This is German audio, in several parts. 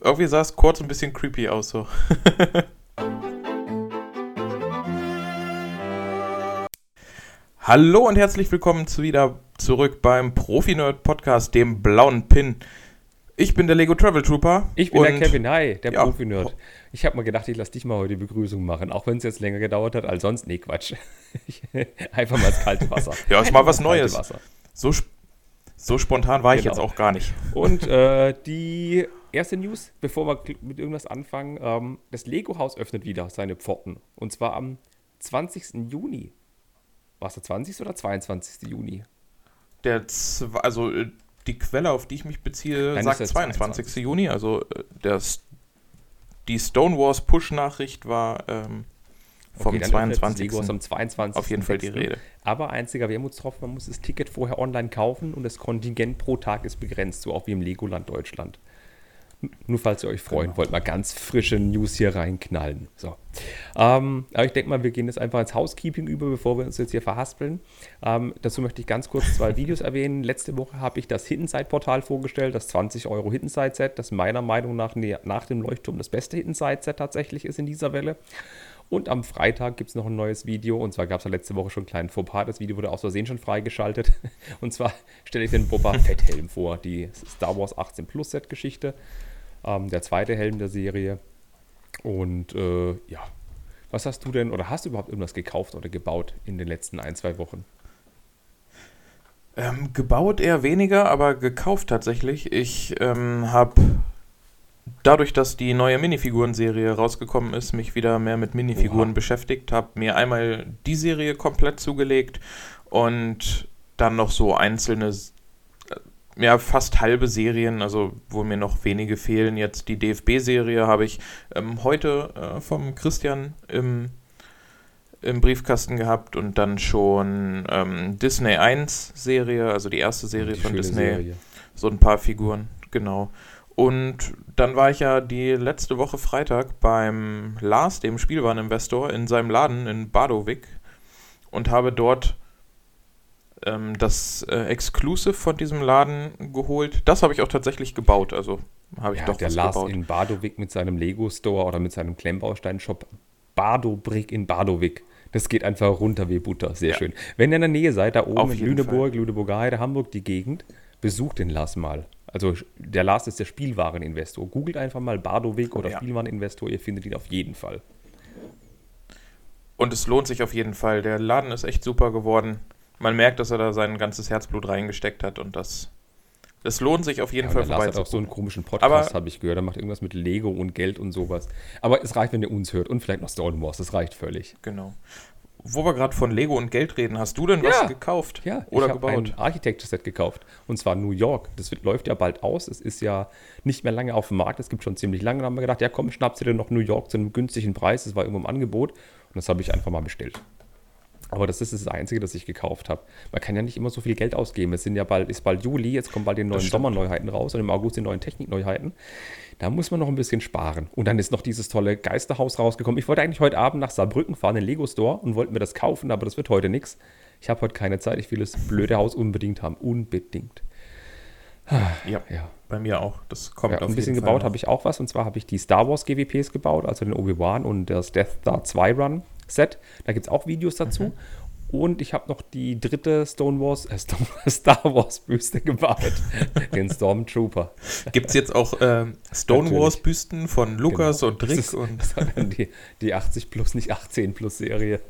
irgendwie sah es kurz ein bisschen creepy aus so. Hallo und herzlich willkommen zu wieder zurück beim Profi-Nerd Podcast, dem blauen Pin. Ich bin der Lego Travel Trooper. Ich bin der Kevin Hi, der ja, Profi-Nerd. Ich habe mal gedacht, ich lasse dich mal heute die Begrüßung machen, auch wenn es jetzt länger gedauert hat als sonst. Nee, Quatsch. Einfach mal ins kalte Wasser. ja, ist mal was Neues. So, so spontan war genau. ich jetzt auch gar nicht. Und äh, die erste News, bevor wir mit irgendwas anfangen: ähm, Das Lego-Haus öffnet wieder seine Pforten. Und zwar am 20. Juni. War es der 20. oder 22. Juni? Der, also äh, die Quelle, auf die ich mich beziehe, Nein, sagt 22. 22. Juni. Also äh, der, die Stonewalls Push-Nachricht war ähm, vom okay, 22. Lego am 22. Auf jeden Fall die Rede. Aber einziger Wermutstropfen, man muss das Ticket vorher online kaufen und das Kontingent pro Tag ist begrenzt, so auch wie im Legoland Deutschland. Nur falls ihr euch freuen genau. wollt, mal ganz frische News hier reinknallen. So. Ähm, aber ich denke mal, wir gehen jetzt einfach ins Housekeeping über, bevor wir uns jetzt hier verhaspeln. Ähm, dazu möchte ich ganz kurz zwei Videos erwähnen. Letzte Woche habe ich das Hittenside-Portal vorgestellt, das 20 Euro Hittenside-Set, das meiner Meinung nach nach dem Leuchtturm das beste Hittenside-Set tatsächlich ist in dieser Welle. Und am Freitag gibt es noch ein neues Video. Und zwar gab es ja letzte Woche schon einen kleinen Fauxpas. Das Video wurde aus Versehen schon freigeschaltet. Und zwar stelle ich den Boba Fett-Helm vor, die Star Wars 18 Plus Set-Geschichte. Ähm, der zweite Helm der Serie. Und äh, ja, was hast du denn oder hast du überhaupt irgendwas gekauft oder gebaut in den letzten ein, zwei Wochen? Ähm, gebaut eher weniger, aber gekauft tatsächlich. Ich ähm, habe dadurch, dass die neue Minifiguren-Serie rausgekommen ist, mich wieder mehr mit Minifiguren Oha. beschäftigt, habe mir einmal die Serie komplett zugelegt und dann noch so einzelne ja, fast halbe Serien, also wo mir noch wenige fehlen. Jetzt die DFB-Serie habe ich ähm, heute äh, vom Christian im, im Briefkasten gehabt und dann schon ähm, Disney 1-Serie, also die erste Serie die von Disney. Serie. So ein paar Figuren, genau. Und dann war ich ja die letzte Woche Freitag beim Lars, dem Spielwareninvestor, in seinem Laden in Badowik und habe dort ähm, das äh, Exclusive von diesem Laden geholt. Das habe ich auch tatsächlich gebaut. Also habe ich ja, doch der was Lars gebaut. in Badowik mit seinem Lego-Store oder mit seinem Klemmbaustein-Shop Badobrick in Badowik. Das geht einfach runter wie Butter. Sehr ja. schön. Wenn ihr in der Nähe seid, da oben in Lüneburg, Fall. Lüneburger Heide, Hamburg, die Gegend, besucht den Lars mal. Also der Lars ist der Spielwareninvestor. Googelt einfach mal Badowik oder ja. Spielwareninvestor, ihr findet ihn auf jeden Fall. Und es lohnt sich auf jeden Fall. Der Laden ist echt super geworden man merkt, dass er da sein ganzes Herzblut reingesteckt hat und das, das lohnt sich auf jeden ja, Fall vorbei. Lars hat auch so einen komischen Podcast, habe ich gehört. Er macht irgendwas mit Lego und Geld und sowas. Aber es reicht, wenn ihr uns hört und vielleicht noch Stone Wars. Das reicht völlig. Genau. Wo wir gerade von Lego und Geld reden, hast du denn ja. was gekauft ja, oder ich gebaut? ein Architecture-Set gekauft. Und zwar New York. Das wird, läuft ja bald aus. Es ist ja nicht mehr lange auf dem Markt. Es gibt schon ziemlich lange. Da haben wir gedacht, ja komm, schnappst du dir noch New York zu einem günstigen Preis. Das war irgendwo im Angebot. Und das habe ich einfach mal bestellt. Aber das ist das Einzige, das ich gekauft habe. Man kann ja nicht immer so viel Geld ausgeben. Es sind ja bald, ist bald Juli, jetzt kommen bald die neuen Sommerneuheiten raus und im August die neuen Technikneuheiten. Da muss man noch ein bisschen sparen. Und dann ist noch dieses tolle Geisterhaus rausgekommen. Ich wollte eigentlich heute Abend nach Saarbrücken fahren, in den Lego Store und wollte mir das kaufen, aber das wird heute nichts. Ich habe heute keine Zeit. Ich will das blöde Haus unbedingt haben. Unbedingt. Ja, ja. bei mir auch. Das kommt ja, auf Ein bisschen gebaut habe ich auch was. Und zwar habe ich die Star Wars GWPs gebaut, also den Obi-Wan und das Death Star 2 Run Set. Da gibt es auch Videos dazu. Mhm. Und ich habe noch die dritte Stone Wars, äh, Star Wars Büste gebaut. den Stormtrooper. Gibt es jetzt auch äh, Stone Wars Büsten von Lukas genau. und Rick? Das ist, und das die, die 80 plus, nicht 18 plus Serie.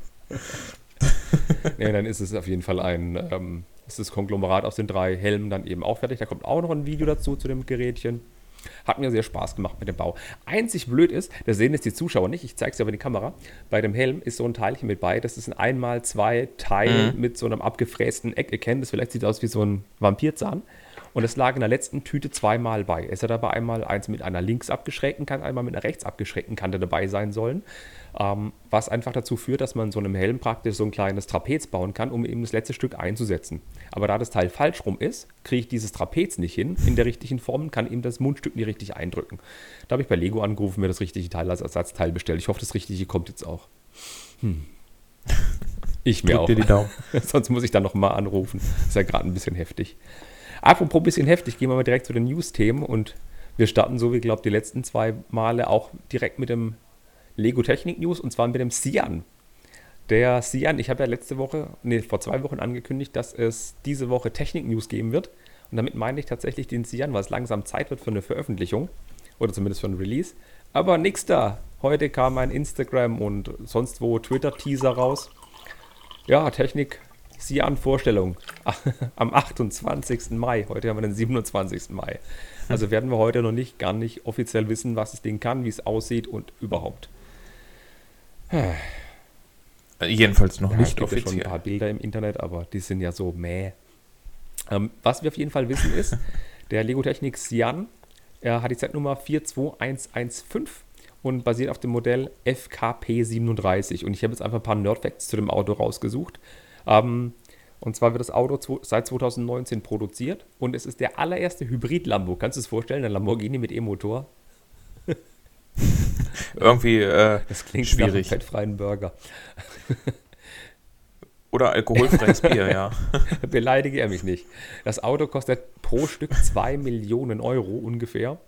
nee, dann ist es auf jeden Fall ein, ähm, ist das Konglomerat aus den drei Helmen dann eben auch fertig. Da kommt auch noch ein Video dazu zu dem Gerätchen. Hat mir sehr Spaß gemacht mit dem Bau. Einzig blöd ist, das sehen jetzt die Zuschauer nicht, ich zeige es ja über die Kamera, bei dem Helm ist so ein Teilchen mit bei, das ist ein einmal zwei Teil mhm. mit so einem abgefrästen Eck. Ihr kennt das, vielleicht sieht aus wie so ein Vampirzahn. Und es lag in der letzten Tüte zweimal bei. Es hat aber einmal eins mit einer links abgeschrägten Kante, einmal mit einer rechts abgeschrägten Kante dabei sein sollen. Ähm, was einfach dazu führt, dass man so einem Helm praktisch so ein kleines Trapez bauen kann, um eben das letzte Stück einzusetzen. Aber da das Teil falsch rum ist, kriege ich dieses Trapez nicht hin in der richtigen Form und kann eben das Mundstück nicht richtig eindrücken. Da habe ich bei Lego angerufen, mir das richtige Teil als Ersatzteil bestellt. Ich hoffe, das richtige kommt jetzt auch. Hm. Ich mir Drück auch. Dir die Daumen. Sonst muss ich dann nochmal anrufen. Ist ja gerade ein bisschen heftig. Apropos ein bisschen heftig, gehen wir mal direkt zu den News-Themen und Wir starten so wie, glaube die letzten zwei Male auch direkt mit dem Lego Technik News und zwar mit dem Sian. Der Sian, ich habe ja letzte Woche, nee, vor zwei Wochen angekündigt, dass es diese Woche Technik News geben wird. Und damit meine ich tatsächlich den Sian, weil es langsam Zeit wird für eine Veröffentlichung. Oder zumindest für ein Release. Aber nix da. Heute kam ein Instagram und sonst wo Twitter-Teaser raus. Ja, Technik Sian-Vorstellung am 28. Mai. Heute haben wir den 27. Mai. Also werden wir heute noch nicht, gar nicht offiziell wissen, was das Ding kann, wie es aussieht und überhaupt. Jedenfalls noch Ja, nicht es gibt ja offiziell. schon ein paar Bilder im Internet, aber die sind ja so mäh. Ähm, was wir auf jeden Fall wissen ist, der Lego Technik Sian er hat die Zeitnummer 42115 und basiert auf dem Modell FKP37. Und ich habe jetzt einfach ein paar Nerdfacts zu dem Auto rausgesucht. Ähm, und zwar wird das Auto seit 2019 produziert und es ist der allererste Hybrid-Lambo. Kannst du es vorstellen? Ein Lamborghini mit E-Motor. Irgendwie äh, Das klingt nach schwierig. einem fettfreien Burger. Oder alkoholfreies Bier, ja. Beleidige er mich nicht. Das Auto kostet pro Stück 2 Millionen Euro ungefähr.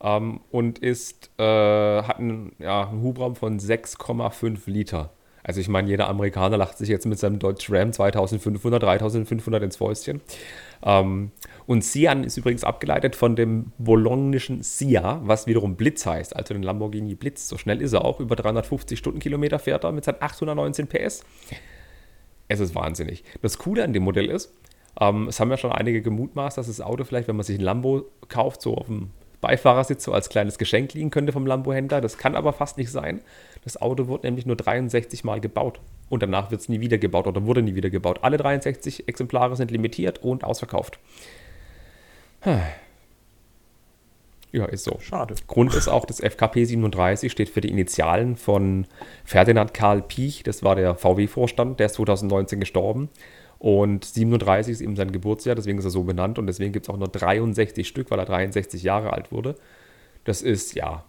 Ähm, und ist, äh, hat einen, ja, einen Hubraum von 6,5 Liter. Also ich meine, jeder Amerikaner lacht sich jetzt mit seinem Dodge Ram 2500, 3500 ins Fäustchen. Ähm, und Sian ist übrigens abgeleitet von dem bolognischen Sia, was wiederum Blitz heißt, also den Lamborghini Blitz. So schnell ist er auch, über 350 Stundenkilometer fährt er mit seinen 819 PS. Es ist wahnsinnig. Das Coole an dem Modell ist, ähm, es haben ja schon einige gemutmaßt, dass das Auto vielleicht, wenn man sich ein Lambo kauft, so auf dem Beifahrersitz so als kleines Geschenk liegen könnte vom Lambo-Händler. Das kann aber fast nicht sein. Das Auto wird nämlich nur 63 Mal gebaut. Und danach wird es nie wieder gebaut oder wurde nie wieder gebaut. Alle 63 Exemplare sind limitiert und ausverkauft. Ja, ist so. Schade. Grund ist auch, das FKP 37 steht für die Initialen von Ferdinand Karl Piech, das war der VW-Vorstand, der ist 2019 gestorben. Und 37 ist eben sein Geburtsjahr, deswegen ist er so benannt und deswegen gibt es auch nur 63 Stück, weil er 63 Jahre alt wurde. Das ist ja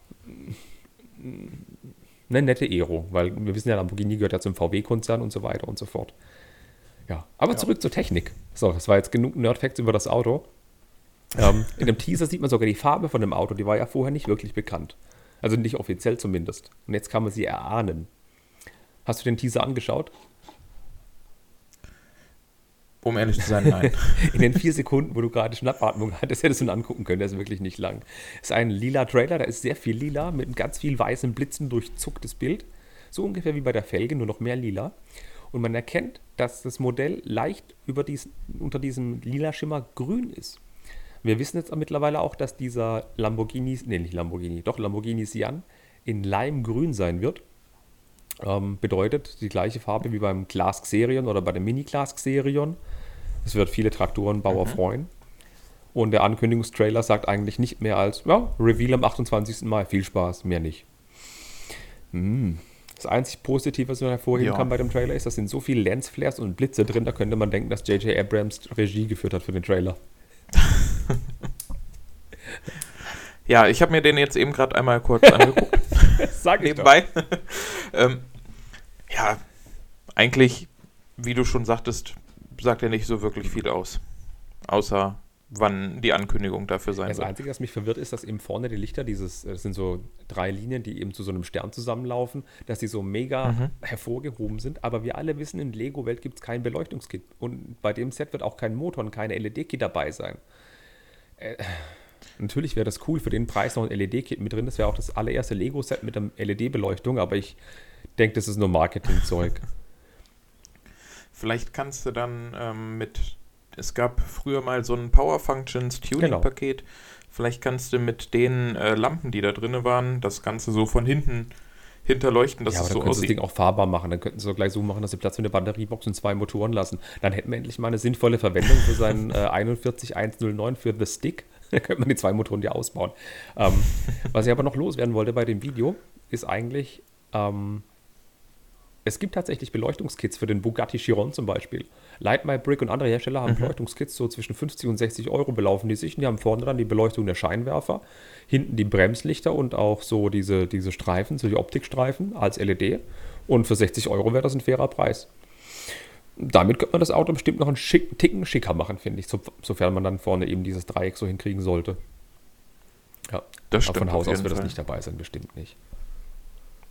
eine nette Ero, weil wir wissen ja, Lamborghini gehört ja zum VW-Konzern und so weiter und so fort. Ja, aber zurück zur Technik. So, das war jetzt genug Nerdfacts über das Auto. Ähm, in dem Teaser sieht man sogar die Farbe von dem Auto, die war ja vorher nicht wirklich bekannt. Also nicht offiziell zumindest. Und jetzt kann man sie erahnen. Hast du den Teaser angeschaut? Um ehrlich zu sein, nein. In den vier Sekunden, wo du gerade Schnappatmung hattest, hättest du ihn angucken können. Der ist wirklich nicht lang. Ist ein lila Trailer, da ist sehr viel lila, mit ganz viel weißen Blitzen durchzucktes Bild. So ungefähr wie bei der Felge, nur noch mehr lila. Und man erkennt, dass das Modell leicht über dies, unter diesem lila Schimmer grün ist. Wir wissen jetzt mittlerweile auch, dass dieser Lamborghini, nee, nicht Lamborghini, doch Lamborghini Sian in Limegrün sein wird. Ähm, bedeutet die gleiche Farbe wie beim Class Xerion oder bei dem Mini Class Xerion. Das wird viele Traktorenbauer freuen. Und der Ankündigungstrailer sagt eigentlich nicht mehr als, ja, Reveal am 28. Mai, viel Spaß, mehr nicht. Hm. Das einzig Positive, was man hervorheben Ja. kann bei dem Trailer, ist, dass sind so viele Lensflares und Blitze drin, da könnte man denken, dass J.J. Abrams Regie geführt hat für den Trailer. Ja, ich habe mir den jetzt eben gerade einmal kurz angeguckt, Sag ich doch. nebenbei. ähm, ja, eigentlich, wie du schon sagtest, sagt er nicht so wirklich viel aus. Außer wann die Ankündigung dafür sein Das wird. Einzige, was mich verwirrt, ist, dass eben vorne die Lichter, dieses, das sind so drei Linien, die eben zu so einem Stern zusammenlaufen, dass die so mega Mhm. hervorgehoben sind. Aber wir alle wissen, in Lego-Welt gibt es kein Beleuchtungskit. Und bei dem Set wird auch kein Motor und keine LED-Kit dabei sein. Äh, natürlich wäre das cool, für den Preis noch ein LED-Kit mit drin. Das wäre auch das allererste Lego-Set mit einer LED-Beleuchtung, aber ich denke, das ist nur Marketingzeug. Vielleicht kannst du dann ähm, mit, es gab früher mal so ein Power Functions Tuning-Paket. Vielleicht kannst du mit den äh, Lampen, die da drin waren, das Ganze so von hinten hinterleuchten, dass ja, aber es dann so könntest du das aussieht. Ding auch fahrbar machen. Dann könnten sie doch gleich so machen, dass sie Platz für eine Batteriebox und zwei Motoren lassen. Dann hätten wir endlich mal eine sinnvolle Verwendung für seinen äh, 41109 für The Stick. Dann könnte man die zwei Motoren ja ausbauen. Ähm, was ich aber noch loswerden wollte bei dem Video, ist eigentlich, ähm, es gibt tatsächlich Beleuchtungskits für den Bugatti Chiron zum Beispiel. Light My Brick und andere Hersteller haben Beleuchtungskits, so zwischen 50 und 60 Euro belaufen die sich. Und die haben vorne dann die Beleuchtung der Scheinwerfer, hinten die Bremslichter und auch so diese, diese Streifen, so die Optikstreifen als LED. Und für 60 Euro wäre das ein fairer Preis. Damit könnte man das Auto bestimmt noch einen schick, Ticken schicker machen, finde ich, so, sofern man dann vorne eben dieses Dreieck so hinkriegen sollte. Ja, Das aber stimmt. von Haus aus wird das nicht dabei sein, bestimmt nicht.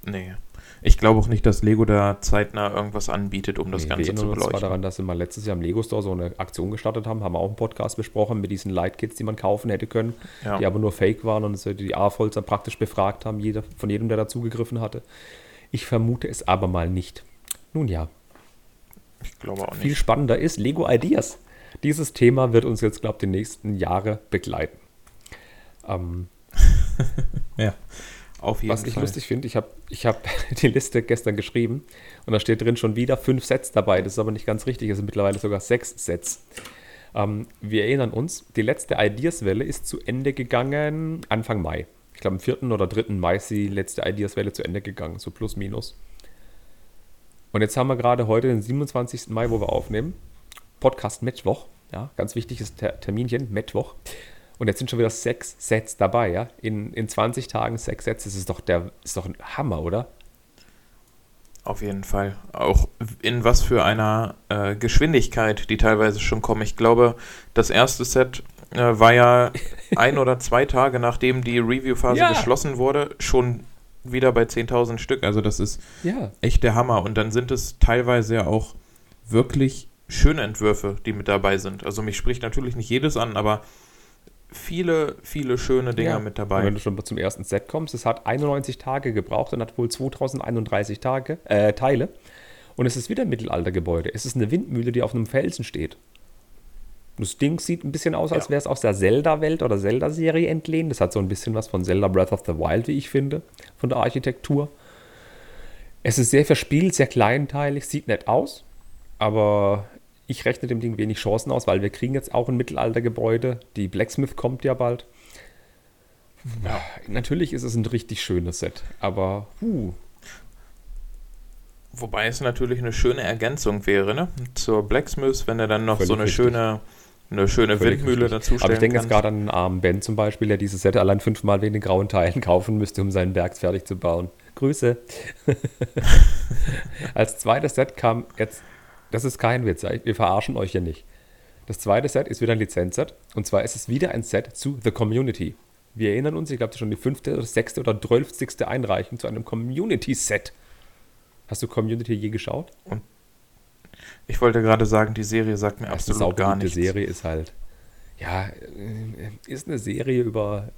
Nee. Ich glaube auch nicht, dass Lego da zeitnah irgendwas anbietet, um das Nee, Ganze zu erinnern uns zwar beleuchten. daran, dass wir mal letztes Jahr im Lego Store so eine Aktion gestartet haben, haben wir auch einen Podcast besprochen mit diesen Light-Kits, die man kaufen hätte können, Ja. die aber nur Fake waren und sie die A-Volzer praktisch befragt haben, jeder, von jedem, der dazugegriffen hatte. Ich vermute es aber mal nicht. Nun ja, Ich glaube auch viel nicht. spannender ist Lego Ideas. Dieses Thema wird uns jetzt, glaube ich, die nächsten Jahre begleiten. Ähm, Ja. Auf jeden was ich Fall. lustig finde, ich habe ich hab die Liste gestern geschrieben und da steht drin schon wieder fünf Sets dabei. Das ist aber nicht ganz richtig, es sind mittlerweile sogar sechs Sets. Ähm, wir erinnern uns, die letzte Ideas-Welle ist zu Ende gegangen Anfang Mai. Ich glaube, am 4. oder 3. Mai ist die letzte Ideas-Welle zu Ende gegangen, so plus minus. Und jetzt haben wir gerade heute den 27. Mai, wo wir aufnehmen. Podcast Mittwoch, ja, ganz wichtiges Ter Terminchen, Mittwoch. Und jetzt sind schon wieder sechs Sets dabei, ja. In, in 20 Tagen sechs Sets, das ist doch der, ist doch ein Hammer, oder? Auf jeden Fall. Auch in was für einer äh, Geschwindigkeit die teilweise schon kommen. Ich glaube, das erste Set äh, war ja ein oder zwei Tage nachdem die Review-Phase Ja. geschlossen wurde, schon wieder bei 10.000 Stück. Also das ist Ja. echt der Hammer. Und dann sind es teilweise ja auch wirklich schöne Entwürfe, die mit dabei sind. Also mich spricht natürlich nicht jedes an, aber viele, viele schöne Dinger ja. mit Und dabei. wenn du schon zum ersten Set kommst, es hat 91 Tage gebraucht und hat wohl 2031 Tage, äh, Teile. Und es ist wieder ein Mittelaltergebäude. Es ist eine Windmühle, die auf einem Felsen steht. Das Ding sieht ein bisschen aus, als Ja. wäre es aus der Zelda-Welt oder Zelda-Serie entlehnt. Das hat so ein bisschen was von Zelda Breath of the Wild, wie ich finde, von der Architektur. Es ist sehr verspielt, sehr kleinteilig, sieht nett aus, aber ich rechne dem Ding wenig Chancen aus, weil wir kriegen jetzt auch ein Mittelaltergebäude. Die Blacksmith kommt ja bald. Ja, natürlich ist es ein richtig schönes Set, aber huh, Wobei es natürlich eine schöne Ergänzung wäre, ne? Zur Blacksmith, wenn er dann noch Völlig so eine richtig. schöne, eine schöne Völlig Windmühle dazu Aber ich denke jetzt kannst. gerade an den armen Ben zum Beispiel, der dieses Set allein fünfmal wegen den grauen Teilen kaufen müsste, um seinen Berg fertig zu bauen. Grüße. Als zweites Set kam jetzt, das ist kein Witz, ja, wir verarschen euch hier nicht. Das zweite Set ist wieder ein Lizenzset und zwar ist es wieder ein Set zu The Community. Wir erinnern uns, ich glaube, das ist schon die fünfte, oder sechste oder zwölfzigste Einreichung zu einem Community-Set. Hast du Community je geschaut? Ich wollte gerade sagen, die Serie sagt mir Ja, absolut gar nichts. Serie ist halt, ja, äh, ist eine Serie über.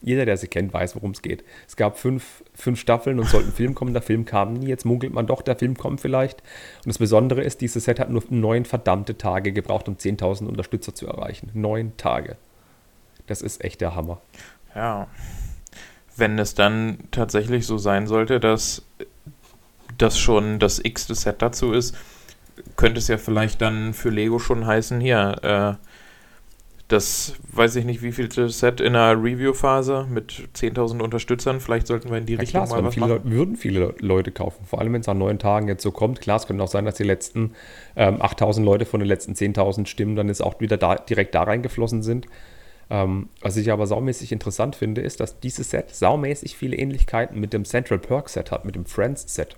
Jeder, der sie kennt, weiß, worum es geht. Es gab fünf, fünf Staffeln und sollte ein Film kommen. Der Film kam nie. Jetzt munkelt man doch, der Film kommt vielleicht. Und das Besondere ist, dieses Set hat nur neun verdammte Tage gebraucht, um 10.000 Unterstützer zu erreichen. Neun Tage. Das ist echt der Hammer. Ja. Wenn es dann tatsächlich so sein sollte, dass das schon das x-te Set dazu ist, könnte es ja vielleicht dann für Lego schon heißen, hier, äh, das weiß ich nicht, wie viel Set in der Review-Phase mit 10.000 Unterstützern, vielleicht sollten wir in die Ja, Richtung klar, mal was viele, machen. Würden viele Leute kaufen. Vor allem, wenn es an neun Tagen jetzt so kommt. Klar, es könnte auch sein, dass die letzten ähm, 8000 Leute von den letzten 10.000 Stimmen dann jetzt auch wieder da, direkt da reingeflossen sind. Ähm, was ich aber saumäßig interessant finde, ist, dass dieses Set saumäßig viele Ähnlichkeiten mit dem Central Perk Set hat, mit dem Friends Set.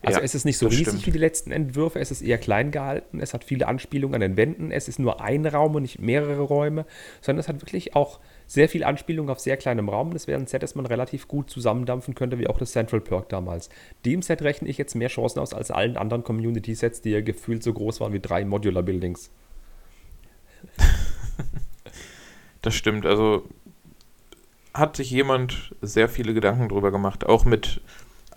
Also Ja, es ist nicht so riesig stimmt. wie die letzten Entwürfe, es ist eher klein gehalten, es hat viele Anspielungen an den Wänden, es ist nur ein Raum und nicht mehrere Räume, sondern es hat wirklich auch sehr viel Anspielung auf sehr kleinem Raum. Das wäre ein Set, das man relativ gut zusammendampfen könnte, wie auch das Central Perk damals. Dem Set rechne ich jetzt mehr Chancen aus als allen anderen Community-Sets, die ja gefühlt so groß waren wie drei Modular Buildings. Das stimmt, also hat sich jemand sehr viele Gedanken drüber gemacht, auch mit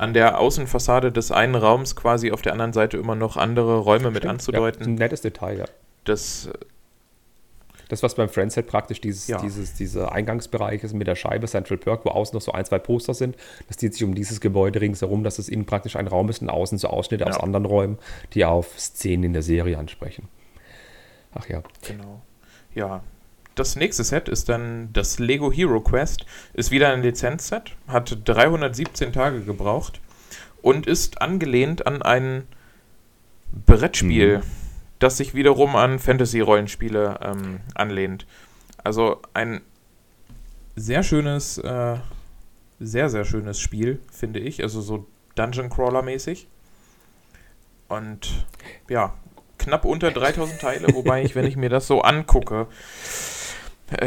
an der Außenfassade des einen Raums quasi auf der anderen Seite immer noch andere Räume mit Stimmt, Ja, anzudeuten. ein nettes Detail, ja. Das Das, was beim Friendset praktisch dieses, Ja. dieses, dieser Eingangsbereich ist mit der Scheibe Central Perk, wo außen noch so ein, zwei Poster sind, das zieht sich um dieses Gebäude ringsherum, dass es innen praktisch ein Raum ist und außen so Ausschnitte aus Ja. anderen Räumen, die auf Szenen in der Serie ansprechen. Ach ja. Genau. Ja. Das nächste Set ist dann das Lego Hero Quest. Ist wieder ein Lizenzset, hat 317 Tage gebraucht und ist angelehnt an ein Brettspiel, Mhm. das sich wiederum an Fantasy-Rollenspiele ähm, anlehnt. Also ein sehr schönes, äh, sehr, sehr schönes Spiel, finde ich. Also so Dungeon Crawler-mäßig. Und ja, knapp unter 3000 Teile, wobei ich, wenn ich mir das so angucke,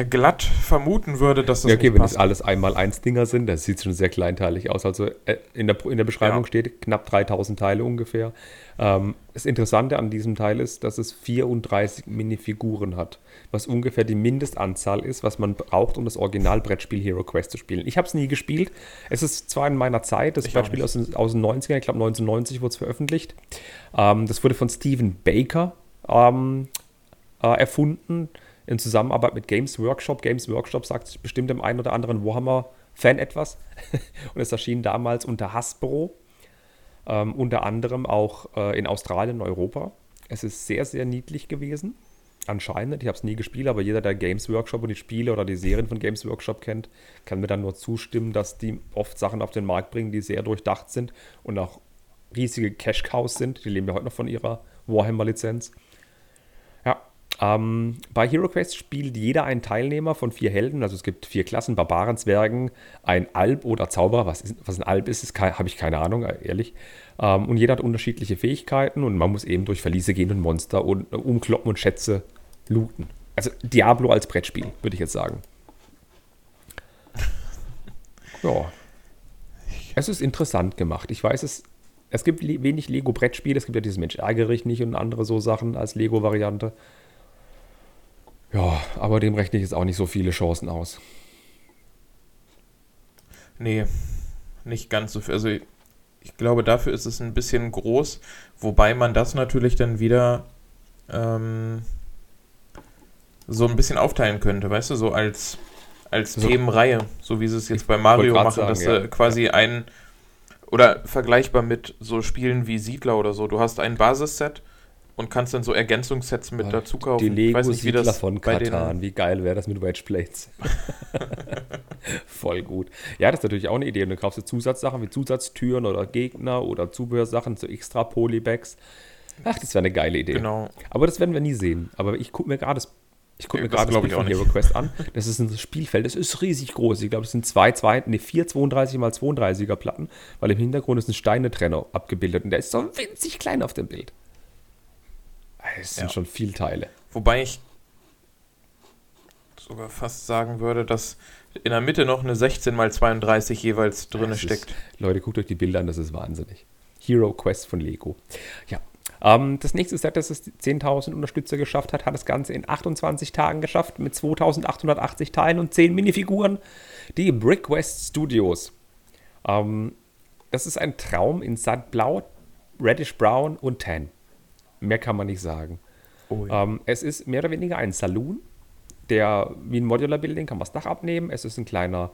glatt vermuten würde, dass das ja, okay, wenn passt. das alles einmal eins Dinger sind, das sieht schon sehr kleinteilig aus. Also äh, in, der, in der Beschreibung Ja. steht knapp 3000 Teile ungefähr. Ähm, das Interessante an diesem Teil ist, dass es 34 Minifiguren hat, was ungefähr die Mindestanzahl ist, was man braucht, um das Original-Brettspiel Hero Quest zu spielen. Ich habe es nie gespielt. Es ist zwar in meiner Zeit, das Ich Brettspiel aus, den- aus den 90ern, ich glaube 1990 wurde es veröffentlicht. Ähm, das wurde von Stephen Baker ähm, äh, erfunden in Zusammenarbeit mit Games Workshop. Games Workshop sagt bestimmt dem einen oder anderen Warhammer-Fan etwas. Und es erschien damals unter Hasbro, ähm, unter anderem auch äh, in Australien und Europa. Es ist sehr, sehr niedlich gewesen. Anscheinend, ich habe es nie gespielt, aber jeder, der Games Workshop und die Spiele oder die Serien von Games Workshop kennt, kann mir dann nur zustimmen, dass die oft Sachen auf den Markt bringen, die sehr durchdacht sind und auch riesige Cash-Cows sind. Die leben ja heute noch von ihrer Warhammer-Lizenz. Ähm, bei Hero Quest spielt jeder einen Teilnehmer von vier Helden. Also es gibt vier Klassen: Barbaren, Zwergen, ein Alp oder Zauberer. Was, ist, was ein Alp ist, ist habe ich keine Ahnung, äh, ehrlich. Ähm, und jeder hat unterschiedliche Fähigkeiten und man muss eben durch Verliese gehen und Monster und, äh, umkloppen und Schätze looten. Also Diablo als Brettspiel, würde ich jetzt sagen. Ja. Es ist interessant gemacht. Ich weiß es. Es gibt le- wenig Lego-Brettspiele. Es gibt ja dieses Mensch ärgere dich nicht und andere so Sachen als Lego-Variante. Ja, aber dem rechne ich jetzt auch nicht so viele Chancen aus. Nee, nicht ganz so viel. Also ich, ich glaube, dafür ist es ein bisschen groß, wobei man das natürlich dann wieder ähm, so ein bisschen aufteilen könnte, weißt du, so als, als So- Themenreihe, so wie sie es jetzt bei Mario machen, sagen, dass ja. du quasi ein oder vergleichbar mit so Spielen wie Siedler oder so, du hast ein Basisset und kannst dann so Ergänzungssets mit dazu kaufen. Die Ich weiß nicht, wie das von Katan. Wie geil wäre das mit Wedge Plates? Voll gut. Ja, das ist natürlich auch eine Idee. Und dann kaufst du Zusatzsachen wie Zusatztüren oder Gegner oder Zubehörsachen, so extra Polybags. Ach, das wäre eine geile Idee. Genau. Aber das werden wir nie sehen. Aber ich gucke mir gerade das, ich guck Ja, mir gerade das Bild ich von Hero. Quest an. Das ist ein Spielfeld, das ist riesig groß. Ich glaube, es sind zwei, zwei, nee, vier 32 mal 32er Platten, weil im Hintergrund ist ein Steinetrenner abgebildet und der ist so winzig klein auf dem Bild. Es sind Ja. schon viel Teile. Wobei ich sogar fast sagen würde, dass in der Mitte noch eine 16 x 32 jeweils drin Das ist- steckt. Leute, guckt euch die Bilder an, das ist wahnsinnig. Hero Quest von Lego. Ja. Ähm, das nächste Set, das es die 10.000 Unterstützer geschafft hat, hat das Ganze in 28 Tagen geschafft mit 2.880 Teilen und 10 Minifiguren. Die Brick West Studios. Ähm, das ist ein Traum in Sandblau, Reddish Brown und Tan. Mehr kann man nicht sagen. Oh, ja. Ähm, es ist mehr oder weniger ein Saloon, der wie ein Modular Building kann man das Dach abnehmen. Es ist ein kleiner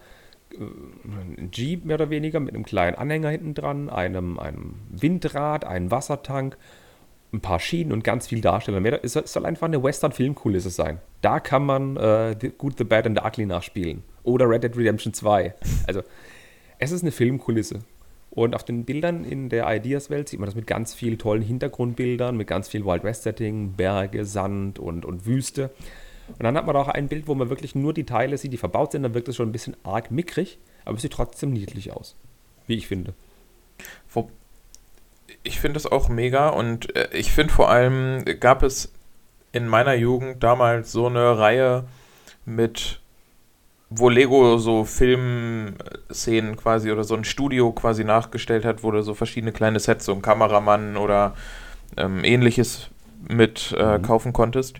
äh, ein Jeep mehr oder weniger mit einem kleinen Anhänger hinten dran, einem, einem Windrad, einem Wassertank, ein paar Schienen und ganz viel Darsteller. Mehr, es soll- einfach eine Western-Filmkulisse sein. Da kann man äh, The Good, The Bad and The Ugly nachspielen. Oder Red Dead Redemption 2. Also, es ist eine Filmkulisse. Und auf den Bildern in der Ideas-Welt sieht man das mit ganz vielen tollen Hintergrundbildern, mit ganz viel Wild West-Setting, Berge, Sand und, und Wüste. Und dann hat man auch ein Bild, wo man wirklich nur die Teile sieht, die verbaut sind. Dann wirkt es schon ein bisschen arg mickrig, aber es sieht trotzdem niedlich aus. Wie ich finde. Ich finde es auch mega und äh, ich finde vor allem gab es in meiner Jugend damals so eine Reihe mit, wo Lego so Filmszenen quasi oder so ein Studio quasi nachgestellt hat, wo du so verschiedene kleine Sets, so ein Kameramann oder ähm, ähnliches mit äh, Mhm. kaufen konntest.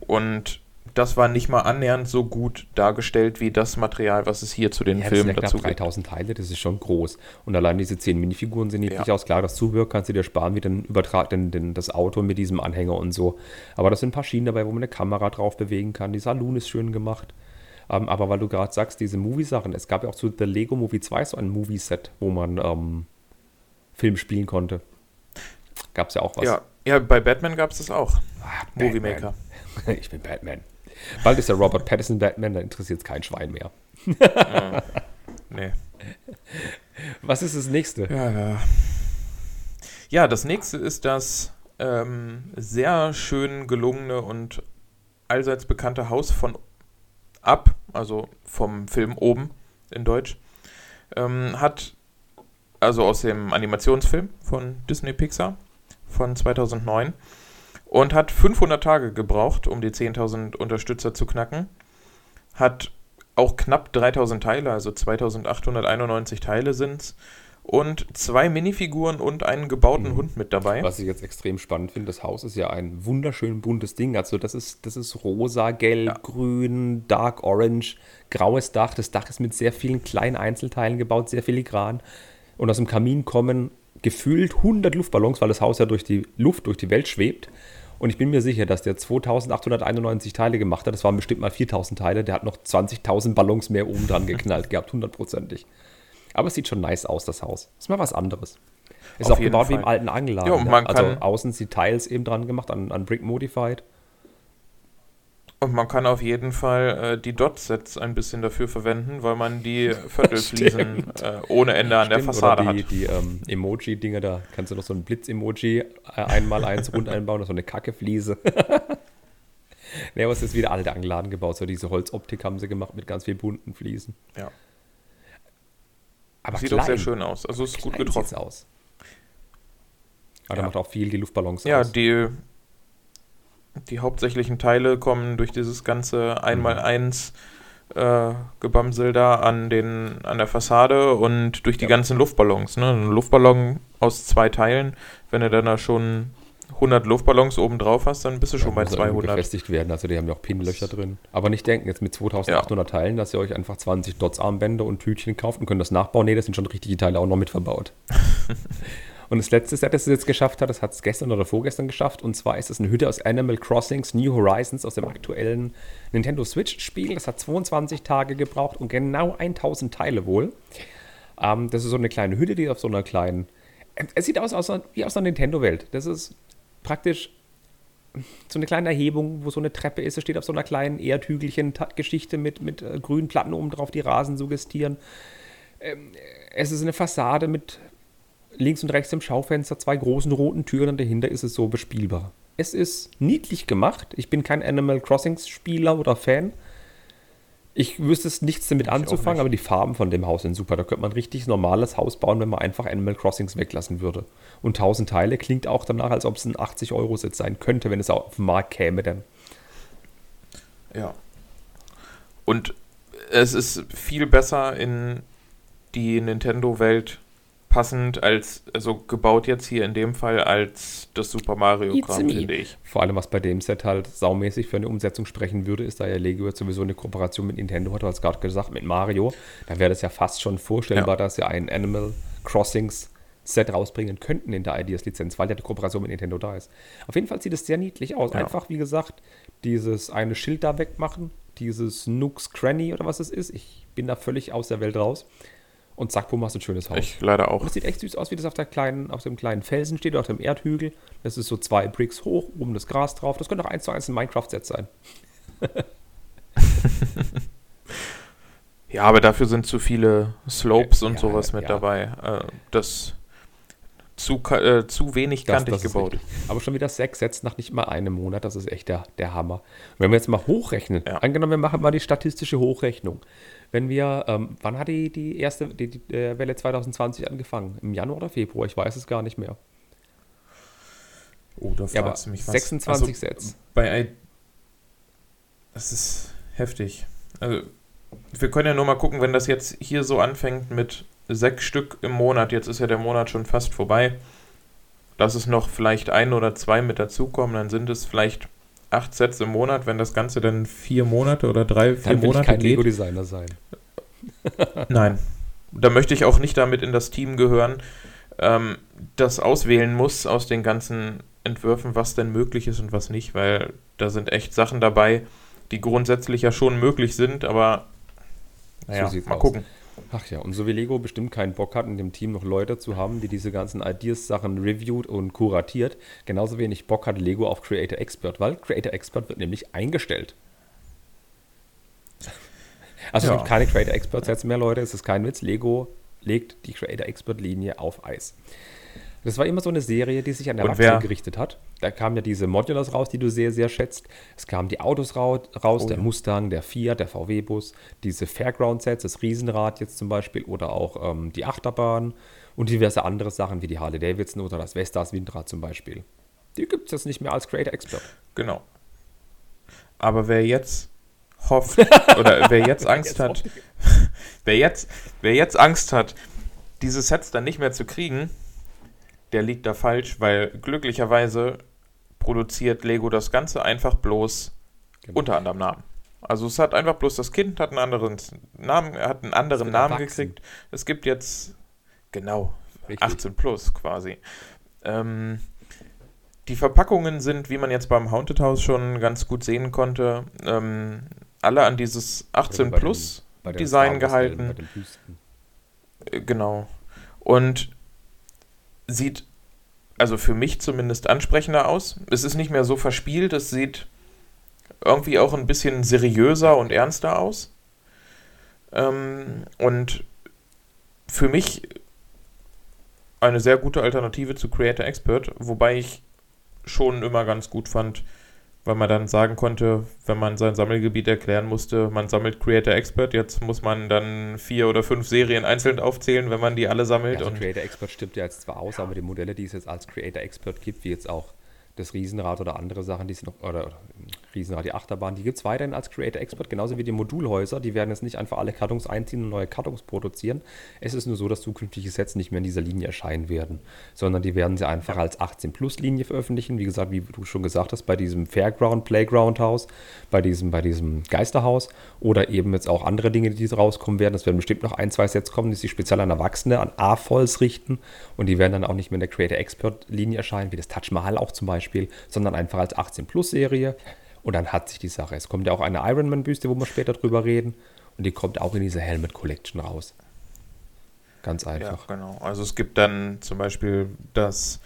Und das war nicht mal annähernd so gut dargestellt wie das Material, was es hier zu den Ja, Filmen dazu gibt. 3000 Teile, das ist schon groß. Und allein diese 10 Minifiguren sehen niedlich Ja. aus. Klar, das Zubehör kannst du dir sparen, wie den Übertrag, den, den, das Auto mit diesem Anhänger und so. Aber das sind ein paar Schienen dabei, wo man eine Kamera drauf bewegen kann. Die Saloon ist schön gemacht. Ähm, aber weil du gerade sagst, diese Movie-Sachen, es gab ja auch zu The Lego Movie 2 so ein Movie-Set, wo man ähm, Film spielen konnte. Gab es ja auch was. Ja, ja, bei Batman gab es das auch. Ah, Movie. Maker. Ich bin Batman. Bald ist der Robert Pattinson Batman, da interessiert es kein Schwein mehr. Nee. Was ist das nächste? Ja, ja. Ja, das nächste ist das ähm, sehr schön gelungene und allseits bekannte Haus von Ab, also vom Film Oben in Deutsch. Ähm, hat, also aus dem Animationsfilm von Disney Pixar von 2009 und hat 500 Tage gebraucht, um die 10.000 Unterstützer zu knacken. hat auch knapp 3000 Teile, also 2891 Teile sind es. Und zwei Minifiguren und einen gebauten mhm. Hund mit dabei. Was ich jetzt extrem spannend finde, das Haus ist ja ein wunderschön buntes Ding. Also das ist, das ist rosa, gelb, ja. grün, dark orange, graues Dach. Das Dach ist mit sehr vielen kleinen Einzelteilen gebaut, sehr filigran. Und aus dem Kamin kommen gefühlt 100 Luftballons, weil das Haus ja durch die Luft, durch die Welt schwebt. Und ich bin mir sicher, dass der 2891 Teile gemacht hat. Das waren bestimmt mal 4000 Teile. Der hat noch 20.000 Ballons mehr oben dran geknallt gehabt, hundertprozentig. Aber es sieht schon nice aus, das Haus. Ist mal was anderes. Ist Auf auch gebaut Fall. wie im alten Angelladen. Ja, man also außen sind Teils eben dran gemacht, an, an Brick Modified. Und man kann auf jeden Fall äh, die Dot-Sets ein bisschen dafür verwenden, weil man die Viertelfliesen äh, ohne Ende an Stimmt, der Fassade die, hat. Die ähm, Emoji-Dinger, da kannst du noch so ein Blitz-Emoji äh, einmal eins rund einbauen, so eine Kackefliese. nee, aber es ist wieder alte Angeladen gebaut, so diese Holzoptik haben sie gemacht mit ganz vielen bunten Fliesen. Ja. Aber Sieht klein. auch sehr schön aus, also es ist gut getroffen. aus. Aber ja. da macht auch viel die Luftballons ja, aus. Ja, die die hauptsächlichen Teile kommen durch dieses ganze Einmal-Eins äh, Gebamsel da an, den, an der Fassade und durch die ja. ganzen Luftballons. Ne? Ein Luftballon aus zwei Teilen, wenn du dann da schon 100 Luftballons oben drauf hast, dann bist du ja, schon bei 200. befestigt werden, also die haben ja auch Pinlöcher drin. Aber nicht denken, jetzt mit 2800 ja. Teilen, dass ihr euch einfach 20 Dots-Armbänder und Tütchen kauft und könnt das nachbauen. Nee, das sind schon richtige Teile auch noch mit verbaut. Und das letzte Set, das es jetzt geschafft hat, das hat es gestern oder vorgestern geschafft. Und zwar ist es eine Hütte aus Animal Crossings New Horizons aus dem aktuellen Nintendo Switch-Spiel. Das hat 22 Tage gebraucht und genau 1000 Teile wohl. Ähm, das ist so eine kleine Hütte, die auf so einer kleinen. Es sieht aus, aus wie aus einer Nintendo-Welt. Das ist praktisch so eine kleine Erhebung, wo so eine Treppe ist. Es steht auf so einer kleinen Erdhügelchen-Geschichte mit, mit äh, grünen Platten oben drauf, die Rasen suggestieren. Ähm, es ist eine Fassade mit links und rechts im Schaufenster zwei großen roten Türen und dahinter ist es so bespielbar. Es ist niedlich gemacht. Ich bin kein Animal Crossings Spieler oder Fan. Ich wüsste es nichts damit ich anzufangen, aber die Farben von dem Haus sind super. Da könnte man ein richtig normales Haus bauen, wenn man einfach Animal Crossings weglassen würde. Und 1000 Teile klingt auch danach, als ob es ein 80-Euro-Sitz sein könnte, wenn es auf den Markt käme dann. Ja. Und es ist viel besser in die Nintendo-Welt passend als, also gebaut jetzt hier in dem Fall als das Super Mario Kart, finde ich. Vor allem, was bei dem Set halt saumäßig für eine Umsetzung sprechen würde, ist, da ja Lego jetzt sowieso eine Kooperation mit Nintendo hat, du hast gerade gesagt, mit Mario. Da wäre das ja fast schon vorstellbar, ja. dass sie ein Animal Crossings Set rausbringen könnten in der Ideas-Lizenz, weil ja die Kooperation mit Nintendo da ist. Auf jeden Fall sieht es sehr niedlich aus. Ja. Einfach, wie gesagt, dieses eine Schild da wegmachen, dieses Nooks Cranny oder was es ist. Ich bin da völlig aus der Welt raus und zack, bumm, hast du ein schönes Haus. Ich leider auch. Und das sieht echt süß aus, wie das auf, der kleinen, auf dem kleinen Felsen steht, auf dem Erdhügel. Das ist so zwei Bricks hoch, oben das Gras drauf. Das könnte auch eins zu eins ein Minecraft-Set sein. ja, aber dafür sind zu viele Slopes ja, und sowas mit ja. dabei. Äh, das zu, äh, zu wenig das, kantig das gebaut. Aber schon wieder sechs Sets nach nicht mal einem Monat, das ist echt der, der Hammer. Und wenn wir jetzt mal hochrechnen, ja. angenommen, wir machen mal die statistische Hochrechnung. Wenn wir, ähm, wann hat die, die erste die, die äh, Welle 2020 angefangen? Im Januar oder Februar? Ich weiß es gar nicht mehr. Oh, da fragst ja, du mich was. 26 also, Sets. Bei das ist heftig. Also, wir können ja nur mal gucken, wenn das jetzt hier so anfängt mit sechs Stück im Monat, jetzt ist ja der Monat schon fast vorbei, lass es noch vielleicht ein oder zwei mit dazukommen, dann sind es vielleicht acht Sets im Monat, wenn das Ganze dann vier Monate oder drei, vier dann will Monate ich kein geht. Lego-Designer sein. Nein. Da möchte ich auch nicht damit in das Team gehören, ähm, das auswählen muss aus den ganzen Entwürfen, was denn möglich ist und was nicht, weil da sind echt Sachen dabei, die grundsätzlich ja schon möglich sind, aber naja, so mal aus. gucken. Ach ja, und so wie Lego bestimmt keinen Bock hat, in dem Team noch Leute zu haben, die diese ganzen Ideas-Sachen reviewt und kuratiert, genauso wenig Bock hat Lego auf Creator Expert, weil Creator Expert wird nämlich eingestellt. Also ja. es gibt keine Creator Expert Sets mehr, Leute, es ist kein Witz. Lego legt die Creator Expert Linie auf Eis. Das war immer so eine Serie, die sich an Erwachsene gerichtet hat. Da kamen ja diese Modulars raus, die du sehr, sehr schätzt. Es kamen die Autos raus, oh, der ja. Mustang, der Fiat, der VW-Bus, diese Fairground-Sets, das Riesenrad jetzt zum Beispiel oder auch ähm, die Achterbahn und diverse andere Sachen wie die Harley Davidson oder das Vestas Windrad zum Beispiel. Die gibt es jetzt nicht mehr als Creator Expert. Genau. Aber wer jetzt hofft oder wer jetzt Angst hat, wer jetzt, wer jetzt Angst hat, diese Sets dann nicht mehr zu kriegen, der liegt da falsch, weil glücklicherweise produziert Lego das Ganze einfach bloß genau. unter anderem Namen. Also es hat einfach bloß das Kind hat einen anderen Namen, hat einen anderen Namen erwachsen. gekriegt. Es gibt jetzt genau Richtig. 18 plus quasi. Ähm, die Verpackungen sind, wie man jetzt beim Haunted House schon ganz gut sehen konnte, ähm, alle an dieses 18 plus den, Design gehalten. Äh, genau. Und sieht also für mich zumindest ansprechender aus. Es ist nicht mehr so verspielt, es sieht irgendwie auch ein bisschen seriöser und ernster aus. Ähm, und für mich eine sehr gute Alternative zu Creator Expert, wobei ich schon immer ganz gut fand, weil man dann sagen konnte, wenn man sein Sammelgebiet erklären musste, man sammelt Creator Expert, jetzt muss man dann vier oder fünf Serien einzeln aufzählen, wenn man die alle sammelt. Ja, also Creator Expert stimmt ja jetzt zwar aus, ja. aber die Modelle, die es jetzt als Creator Expert gibt, wie jetzt auch das Riesenrad oder andere Sachen, die es noch, oder, oder Riesenrad, die Achterbahn, die gibt es weiterhin als Creator Expert, genauso wie die Modulhäuser. Die werden jetzt nicht einfach alle Kartons einziehen und neue Kartons produzieren. Es ist nur so, dass zukünftige Sets nicht mehr in dieser Linie erscheinen werden, sondern die werden sie einfach als 18-Plus-Linie veröffentlichen. Wie gesagt, wie du schon gesagt hast, bei diesem Fairground, Playground Haus, bei diesem, bei diesem Geisterhaus oder eben jetzt auch andere Dinge, die rauskommen werden. Es werden bestimmt noch ein, zwei Sets kommen, die sich speziell an Erwachsene, an A-Folls richten und die werden dann auch nicht mehr in der Creator Expert-Linie erscheinen, wie das Touch Mahal auch zum Beispiel, sondern einfach als 18-Plus-Serie. Und dann hat sich die Sache. Es kommt ja auch eine Ironman-Büste, wo wir später drüber reden. Und die kommt auch in diese Helmet Collection raus. Ganz einfach. Ja, genau. Also es gibt dann zum Beispiel das,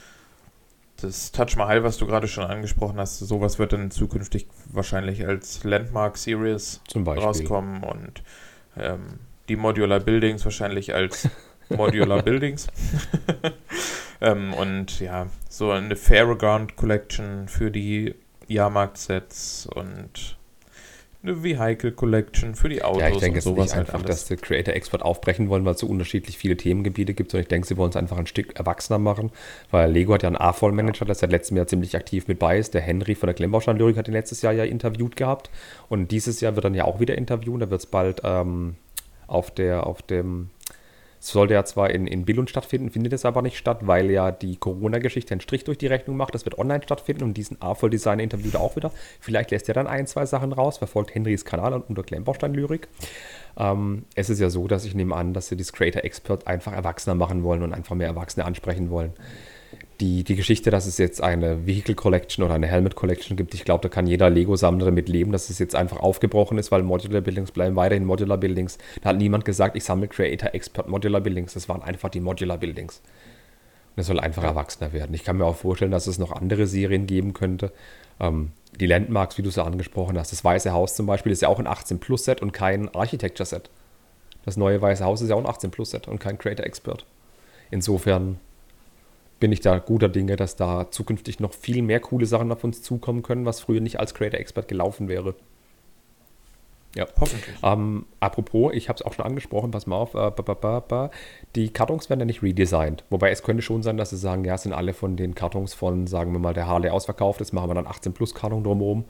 das Touch Mahal, was du gerade schon angesprochen hast. Sowas wird dann zukünftig wahrscheinlich als Landmark Series rauskommen und ähm, die Modular Buildings wahrscheinlich als Modular Buildings. ähm, und ja, so eine Fairground Collection für die Jahrmarkt-Sets und eine Vehicle Collection für die Autos. Ja, ich denke, es ist nicht halt einfach, dass die Creator Expert aufbrechen wollen, weil es so unterschiedlich viele Themengebiete gibt, sondern ich denke, sie wollen es einfach ein Stück erwachsener machen, weil Lego hat ja einen A-Voll-Manager, der seit letztem Jahr ziemlich aktiv mit bei ist. Der Henry von der Klemmbaustein-Lyrik hat ihn letztes Jahr ja interviewt gehabt und dieses Jahr wird dann ja auch wieder interviewen. Da wird es bald ähm, auf, der, auf dem sollte ja zwar in, in Billund stattfinden, findet es aber nicht statt, weil ja die Corona-Geschichte einen Strich durch die Rechnung macht. Das wird online stattfinden und diesen A-Voll-Designer interviewt er auch wieder. Vielleicht lässt er dann ein, zwei Sachen raus, verfolgt Henrys Kanal unter Klemmbaustein-Lyrik. Ähm, es ist ja so, dass ich nehme an, dass sie das Creator Expert einfach erwachsener machen wollen und einfach mehr Erwachsene ansprechen wollen die, die Geschichte, dass es jetzt eine Vehicle Collection oder eine Helmet Collection gibt, ich glaube, da kann jeder Lego-Sammler damit leben, dass es jetzt einfach aufgebrochen ist, weil Modular Buildings bleiben weiterhin Modular Buildings. Da hat niemand gesagt, ich sammle Creator Expert Modular Buildings. Das waren einfach die Modular Buildings. Und es soll einfach erwachsener werden. Ich kann mir auch vorstellen, dass es noch andere Serien geben könnte. Ähm, die Landmarks, wie du sie angesprochen hast. Das Weiße Haus zum Beispiel ist ja auch ein 18-Plus-Set und kein Architecture-Set. Das neue Weiße Haus ist ja auch ein 18-Plus-Set und kein Creator Expert. Insofern bin ich da guter Dinge, dass da zukünftig noch viel mehr coole Sachen auf uns zukommen können, was früher nicht als Creator Expert gelaufen wäre. Ja, hoffentlich. Ähm, apropos, ich habe es auch schon angesprochen, pass mal auf, äh, ba, ba, ba, die Kartons werden ja nicht redesigned. Wobei es könnte schon sein, dass sie sagen, ja, es sind alle von den Kartons von, sagen wir mal, der Harley ausverkauft, jetzt machen wir dann 18 Plus Karton drumherum.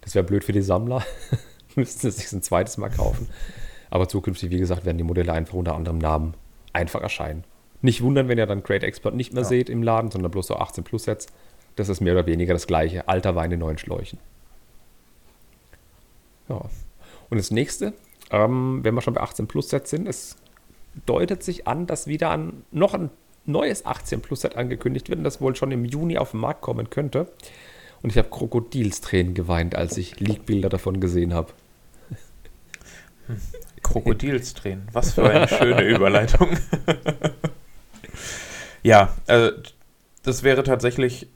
Das wäre blöd für die Sammler. Müssten sie sich ein zweites Mal kaufen. Aber zukünftig, wie gesagt, werden die Modelle einfach unter anderem Namen einfach erscheinen. Nicht wundern, wenn ihr dann Great Expert nicht mehr ja. seht im Laden, sondern bloß so 18 Plus Sets. Das ist mehr oder weniger das gleiche. Alter Wein in neuen Schläuchen. Ja. Und das nächste, ähm, wenn wir schon bei 18 Plus Sets sind, es deutet sich an, dass wieder ein, noch ein neues 18 Plus Set angekündigt wird und das wohl schon im Juni auf den Markt kommen könnte. Und ich habe Krokodilstränen geweint, als ich Leak-Bilder davon gesehen habe. Krokodilstränen, was für eine schöne Überleitung. Ja, äh, das wäre tatsächlich,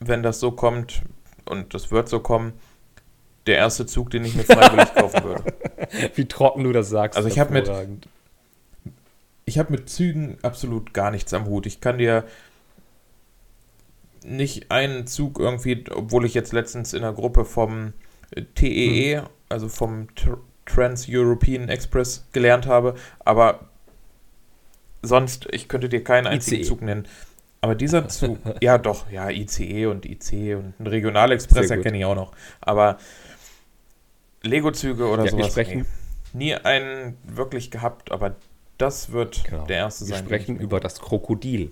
wenn das so kommt, und das wird so kommen, der erste Zug, den ich mir freiwillig kaufen würde. Wie trocken du das sagst. Also ich habe mit, ich habe mit Zügen absolut gar nichts am Hut. Ich kann dir nicht einen Zug irgendwie, obwohl ich jetzt letztens in einer Gruppe vom TEE, hm. also vom Trans-European Express gelernt habe, aber sonst, ich könnte dir keinen einzigen ICE. Zug nennen. Aber dieser Zug, ja doch, ja, ICE und IC und ein Regionalexpress erkenne ich auch noch. Aber Lego-Züge oder Ja, wir sowas. sprechen- nee. Nie einen wirklich gehabt, aber das wird Genau. der erste Wir sein. sprechen ich mir- über das Krokodil.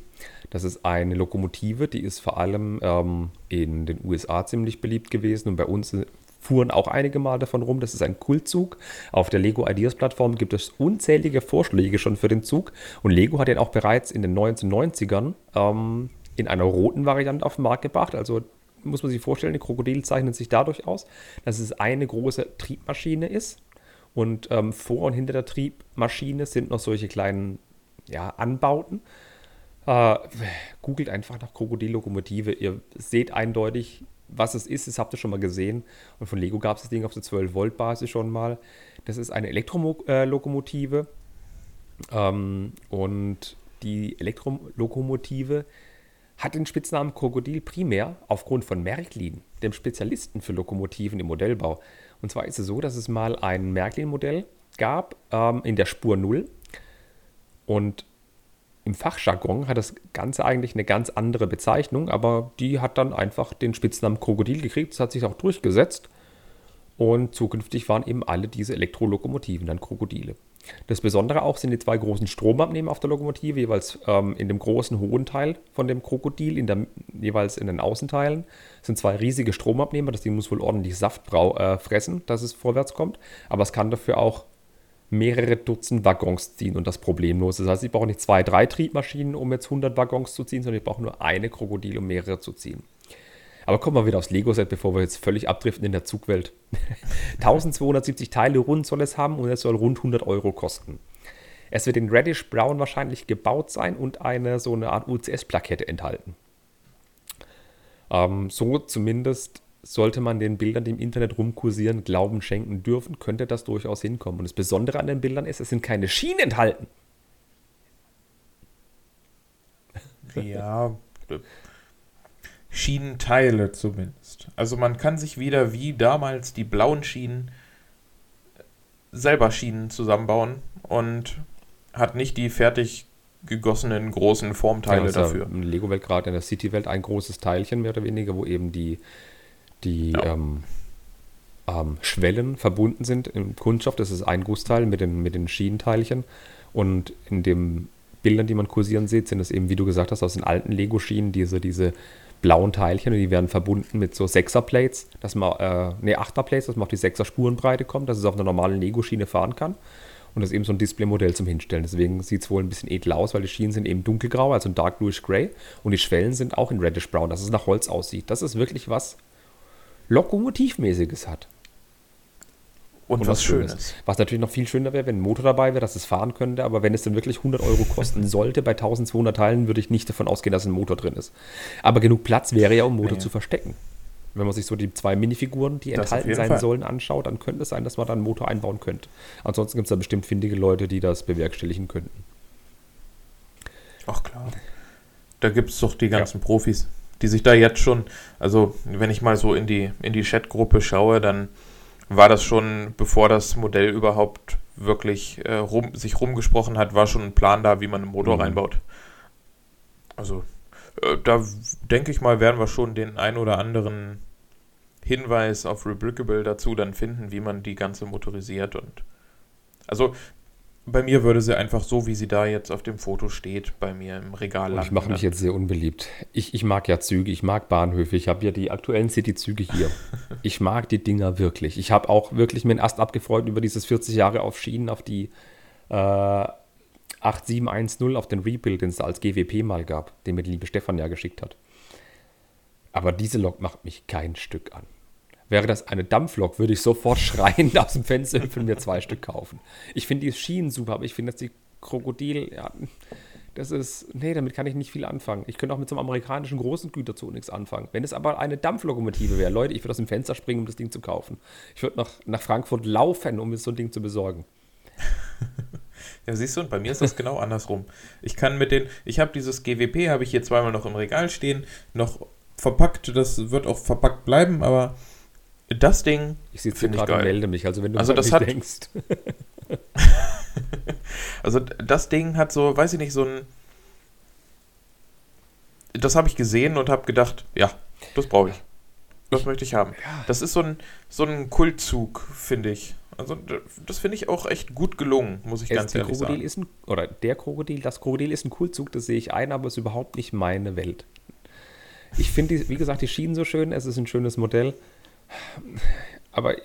Das ist eine Lokomotive, die ist vor allem ähm, in den USA ziemlich beliebt gewesen und bei uns fuhren auch einige Mal davon rum. Das ist ein Kultzug. Auf der Lego Ideas Plattform gibt es unzählige Vorschläge schon für den Zug und Lego hat den auch bereits in den 1990ern ähm, in einer roten Variante auf den Markt gebracht. Also muss man sich vorstellen, ein Krokodil zeichnet sich dadurch aus, dass es eine große Triebmaschine ist und ähm, vor und hinter der Triebmaschine sind noch solche kleinen ja, Anbauten. Äh, googelt einfach nach Krokodillokomotive. Ihr seht eindeutig, was es ist. Das habt ihr schon mal gesehen. Und von Lego gab es das Ding auf der 12-Volt-Basis schon mal. Das ist eine Elektrolokomotive. Ähm, und die Elektrolokomotive hat den Spitznamen Krokodil primär aufgrund von Märklin, dem Spezialisten für Lokomotiven im Modellbau. Und zwar ist es so, dass es mal ein Märklin-Modell gab ähm, in der Spur 0. Und im Fachjargon hat das Ganze eigentlich eine ganz andere Bezeichnung, aber die hat dann einfach den Spitznamen Krokodil gekriegt. Das hat sich auch durchgesetzt. Und zukünftig waren eben alle diese Elektrolokomotiven dann Krokodile. Das Besondere auch sind die zwei großen Stromabnehmer auf der Lokomotive, jeweils ähm, in dem großen hohen Teil von dem Krokodil, in der, jeweils in den Außenteilen, sind zwei riesige Stromabnehmer. Das Ding muss wohl ordentlich Saft äh, fressen, dass es vorwärts kommt. Aber es kann dafür auch mehrere Dutzend Waggons ziehen und das problemlos. Das heißt, ich brauche nicht zwei, drei Triebmaschinen, um jetzt 100 Waggons zu ziehen, sondern ich brauche nur eine Krokodil, um mehrere zu ziehen. Aber kommen wir wieder aufs Lego-Set, bevor wir jetzt völlig abdriften in der Zugwelt. 1270 Teile rund soll es haben und es soll rund 100 Euro kosten. Es wird in Reddish Brown wahrscheinlich gebaut sein und eine so eine Art UCS-Plakette enthalten. Ähm, so zumindest sollte man den Bildern, die im Internet rumkursieren, Glauben schenken dürfen, könnte das durchaus hinkommen. Und das Besondere an den Bildern ist, es sind keine Schienen enthalten. Ja, Schienenteile zumindest. Also man kann sich wieder wie damals die blauen Schienen selber Schienen zusammenbauen und hat nicht die fertig gegossenen großen Formteile Ja, ja dafür. In Lego-Welt gerade in der City-Welt ein großes Teilchen mehr oder weniger, wo eben die, die Ja. ähm, ähm, Schwellen verbunden sind im Kunststoff. Das ist ein Gussteil mit den, mit den Schienenteilchen. Und in den Bildern, die man kursieren sieht, sind es eben, wie du gesagt hast, aus den alten Lego-Schienen diese, diese blauen Teilchen und die werden verbunden mit so Sechser-Plates, dass man, äh, nee, Achter-Plates, dass man auf die Sechser-Spurenbreite kommt, dass es auf einer normalen Lego-Schiene fahren kann. Und das ist eben so ein Displaymodell zum Hinstellen. Deswegen sieht es wohl ein bisschen edel aus, weil die Schienen sind eben dunkelgrau, also ein Dark Bluish Gray. Und die Schwellen sind auch in Reddish Brown, dass es nach Holz aussieht. Das ist wirklich was Lokomotivmäßiges hat. Und, was Schönes. Was natürlich noch viel schöner wäre, wenn ein Motor dabei wäre, dass es fahren könnte. Aber wenn es dann wirklich 100 Euro kosten sollte bei 1200 Teilen, würde ich nicht davon ausgehen, dass ein Motor drin ist. Aber genug Platz wäre ja, um Motor Nee. zu verstecken. Wenn man sich so die zwei Minifiguren, die Das enthalten sein Fall. sollen, anschaut, dann könnte es sein, dass man da einen Motor einbauen könnte. Ansonsten gibt es da bestimmt findige Leute, die das bewerkstelligen könnten. Ach klar. Da gibt es doch die ganzen Profis, die sich da jetzt schon, also wenn ich mal so in die, in die Chatgruppe schaue, dann war das schon, bevor das Modell überhaupt wirklich äh, rum, sich rumgesprochen hat, war schon ein Plan da, wie man einen Motor Mhm. reinbaut. Also äh, da denke ich mal, werden wir schon den ein oder anderen Hinweis auf Replicable dazu dann finden, wie man die ganze motorisiert und also bei mir würde sie einfach so, wie sie da jetzt auf dem Foto steht, bei mir im Regal Und landen. ich mache mich jetzt sehr unbeliebt. Ich, ich mag ja Züge, ich mag Bahnhöfe, ich habe ja die aktuellen City-Züge hier. ich mag die Dinger wirklich. Ich habe auch wirklich mir einen Ast abgefreut über dieses 40 Jahre auf Schienen, auf die äh, 8710, auf den Rebuild, den es als GWP mal gab, den mir die liebe Stefan ja geschickt hat. Aber diese Lok macht mich kein Stück an. Wäre das eine Dampflok, würde ich sofort schreiend aus dem Fenster und mir zwei Stück kaufen. Ich finde die Schienen super, aber ich finde, dass die Krokodil, ja, das ist, nee, damit kann ich nicht viel anfangen. Ich könnte auch mit so einem amerikanischen großen Güterzug nichts anfangen. Wenn es aber eine Dampflokomotive wäre, Leute, ich würde aus dem Fenster springen, um das Ding zu kaufen. Ich würde nach, nach Frankfurt laufen, um mir so ein Ding zu besorgen. Ja, siehst du, und bei mir ist das genau andersrum. Ich kann mit den, ich habe dieses GWP, habe ich hier zweimal noch im Regal stehen, noch verpackt, das wird auch verpackt bleiben, aber das Ding, Ich sitze ich gerade und melde mich, also wenn du Also das hat- denkst. also das Ding hat so, weiß ich nicht, so ein, das habe ich gesehen und habe gedacht, ja, das brauche ich. Das möchte ich haben. Ja. Das ist so ein, so ein Kultzug, finde ich. Also das finde ich auch echt gut gelungen, muss ich es, ganz ehrlich Krokodil sagen. Ist ein, oder der Krokodil, das Krokodil ist ein Kultzug, das sehe ich ein, aber es ist überhaupt nicht meine Welt. Ich finde, wie gesagt, die Schienen so schön, es ist ein schönes Modell. Aber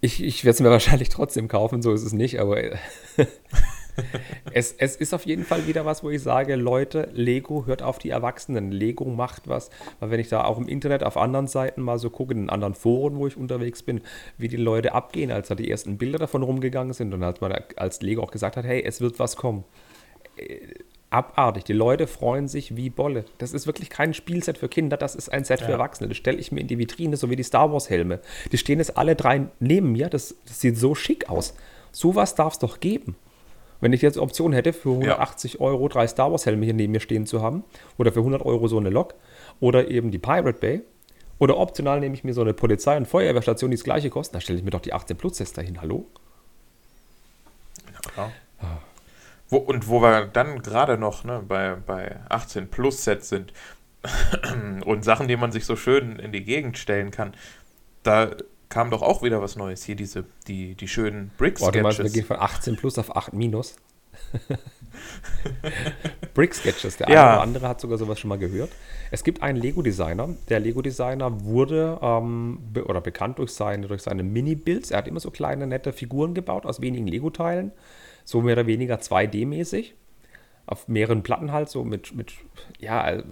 ich, ich werde es mir wahrscheinlich trotzdem kaufen, so ist es nicht, aber es, es ist auf jeden Fall wieder was, wo ich sage, Leute, Lego hört auf die Erwachsenen. Lego macht was. Weil wenn ich da auch im Internet auf anderen Seiten mal so gucke, in anderen Foren, wo ich unterwegs bin, wie die Leute abgehen, als da die ersten Bilder davon rumgegangen sind und als man als Lego auch gesagt hat, hey, es wird was kommen. Abartig. Die Leute freuen sich wie Bolle. Das ist wirklich kein Spielset für Kinder, das ist ein Set ja. für Erwachsene. Das stelle ich mir in die Vitrine, so wie die Star Wars Helme. Die stehen jetzt alle drei neben mir. Das, das sieht so schick aus. Sowas darf es doch geben. Wenn ich jetzt Option hätte, für 180 ja. Euro drei Star Wars Helme hier neben mir stehen zu haben, oder für 100 Euro so eine Lok, oder eben die Pirate Bay, oder optional nehme ich mir so eine Polizei- und Feuerwehrstation, die das gleiche kosten, da stelle ich mir doch die 18 Plus Sets dahin. Hallo? Ja, klar. Wo, und wo wir dann gerade noch ne, bei, bei 18 Plus Sets sind und Sachen, die man sich so schön in die Gegend stellen kann, da kam doch auch wieder was Neues. Hier diese, die, die schönen Brick-Sketches. Warte mal, wir gehen von 18 plus auf 8 minus. Brick-Sketches, der ja. eine oder andere hat sogar sowas schon mal gehört. Es gibt einen Lego-Designer. Der Lego-Designer wurde ähm, be oder bekannt durch seine, durch seine Mini-Builds. Er hat immer so kleine, nette Figuren gebaut aus wenigen Lego-Teilen. So mehr oder weniger 2D-mäßig. Auf mehreren Platten halt, so mit, mit ja, äh,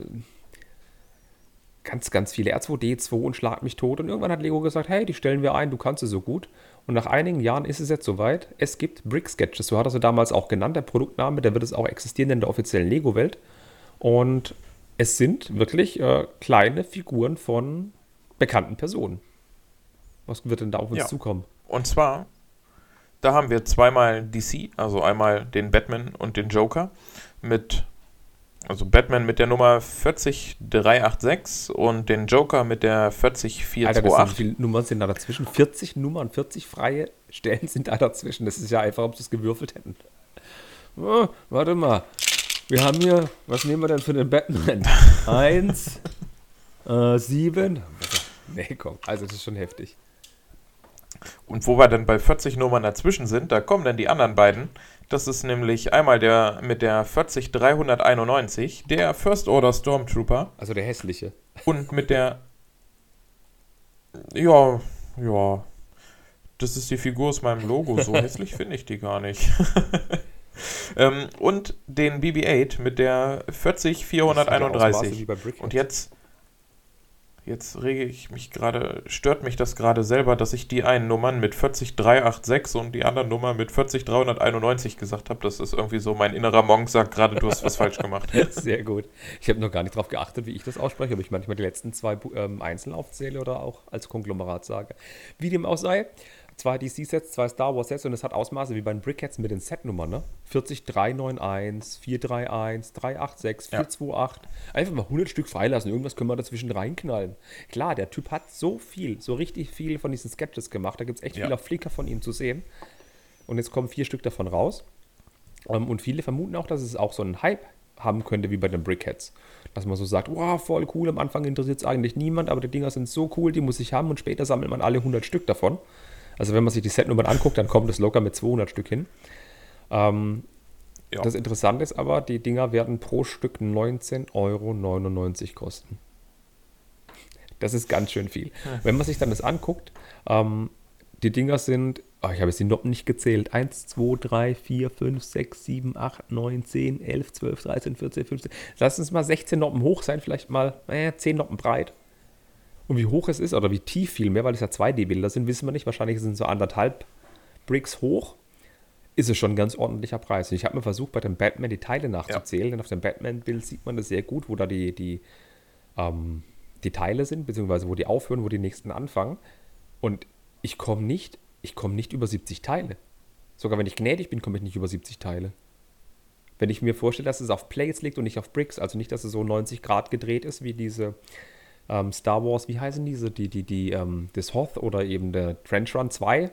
ganz, ganz viele R2D2 und Schlag mich tot. Und irgendwann hat Lego gesagt, hey, die stellen wir ein, du kannst sie so gut. Und nach einigen Jahren ist es jetzt soweit, es gibt Brick Sketches, so hat er sie damals auch genannt, der Produktname, der wird es auch existieren in der offiziellen Lego-Welt. Und es sind wirklich äh, kleine Figuren von bekannten Personen. Was wird denn da auf uns ja. zukommen? Und zwar, da haben wir zweimal DC, also einmal den Batman und den Joker mit also Batman mit der Nummer 40386 und den Joker mit der 40428. Alter, wie viele Nummern sind da dazwischen? 40 Nummern, 40 freie Stellen sind da dazwischen. Das ist ja einfach, ob sie es gewürfelt hätten. Oh, warte mal. Wir haben hier, was nehmen wir denn für den Batman? Eins, äh, sieben. Nee, komm, also das ist schon heftig. Und wo wir dann bei 40 Nummern dazwischen sind, da kommen dann die anderen beiden. Das ist nämlich einmal der mit der 40391, der First Order Stormtrooper. Also der hässliche. Und mit der. Ja, ja. Das ist die Figur aus meinem Logo. So hässlich finde ich die gar nicht. ähm, und den BB-8 mit der 40431. Und jetzt Jetzt rege ich mich gerade, stört mich das gerade selber, dass ich die einen Nummern mit 40386 und die anderen Nummer mit 40391 gesagt habe. Das ist irgendwie so, mein innerer Monk sagt gerade, du hast was falsch gemacht. Sehr gut. Ich habe noch gar nicht darauf geachtet, wie ich das ausspreche, ob ich manchmal die letzten zwei ähm, einzeln aufzähle oder auch als Konglomerat sage. Wie dem auch sei, zwei DC-Sets, zwei Star Wars-Sets und es hat Ausmaße wie bei den Brickheads mit den Set-Nummern, ne? 40391, 431, 386, 428. Ja. Einfach mal 100 Stück freilassen, irgendwas können wir dazwischen reinknallen. Klar, der Typ hat so viel, so richtig viel von diesen Sketches gemacht, da gibt es echt ja. viel auf Flickr von ihm zu sehen. Und jetzt kommen vier Stück davon raus. Ähm, und viele vermuten auch, dass es auch so einen Hype haben könnte wie bei den Brickheads. Dass man so sagt, wow, voll cool, am Anfang interessiert es eigentlich niemand, aber die Dinger sind so cool, die muss ich haben und später sammelt man alle 100 Stück davon. Also wenn man sich die Setnummern anguckt, dann kommt es locker mit 200 Stück hin. Ähm, ja. Das Interessante ist aber, die Dinger werden pro Stück 19,99 Euro kosten. Das ist ganz schön viel. Ja. Wenn man sich dann das anguckt, ähm, die Dinger sind, oh, ich habe jetzt die Noppen nicht gezählt, 1, 2, 3, 4, 5, 6, 7, 8, 9, 10, 11, 12, 13, 14, 15. Lass uns mal 16 Noppen hoch sein, vielleicht mal äh, 10 Noppen breit. Und wie hoch es ist, oder wie tief vielmehr, weil es ja 2D-Bilder sind, wissen wir nicht. Wahrscheinlich sind es so anderthalb Bricks hoch. Ist es schon ein ganz ordentlicher Preis. Und ich habe mir versucht, bei dem Batman die Teile nachzuzählen, ja. denn auf dem Batman-Bild sieht man das sehr gut, wo da die, die, ähm, die Teile sind, beziehungsweise wo die aufhören, wo die nächsten anfangen. Und ich komme nicht, ich komme nicht über 70 Teile. Sogar wenn ich gnädig bin, komme ich nicht über 70 Teile. Wenn ich mir vorstelle, dass es auf Plates liegt und nicht auf Bricks, also nicht, dass es so 90 Grad gedreht ist, wie diese ähm, Star Wars, wie heißen diese? Die, die, die, ähm, das Hoth oder eben der Trench Run 2,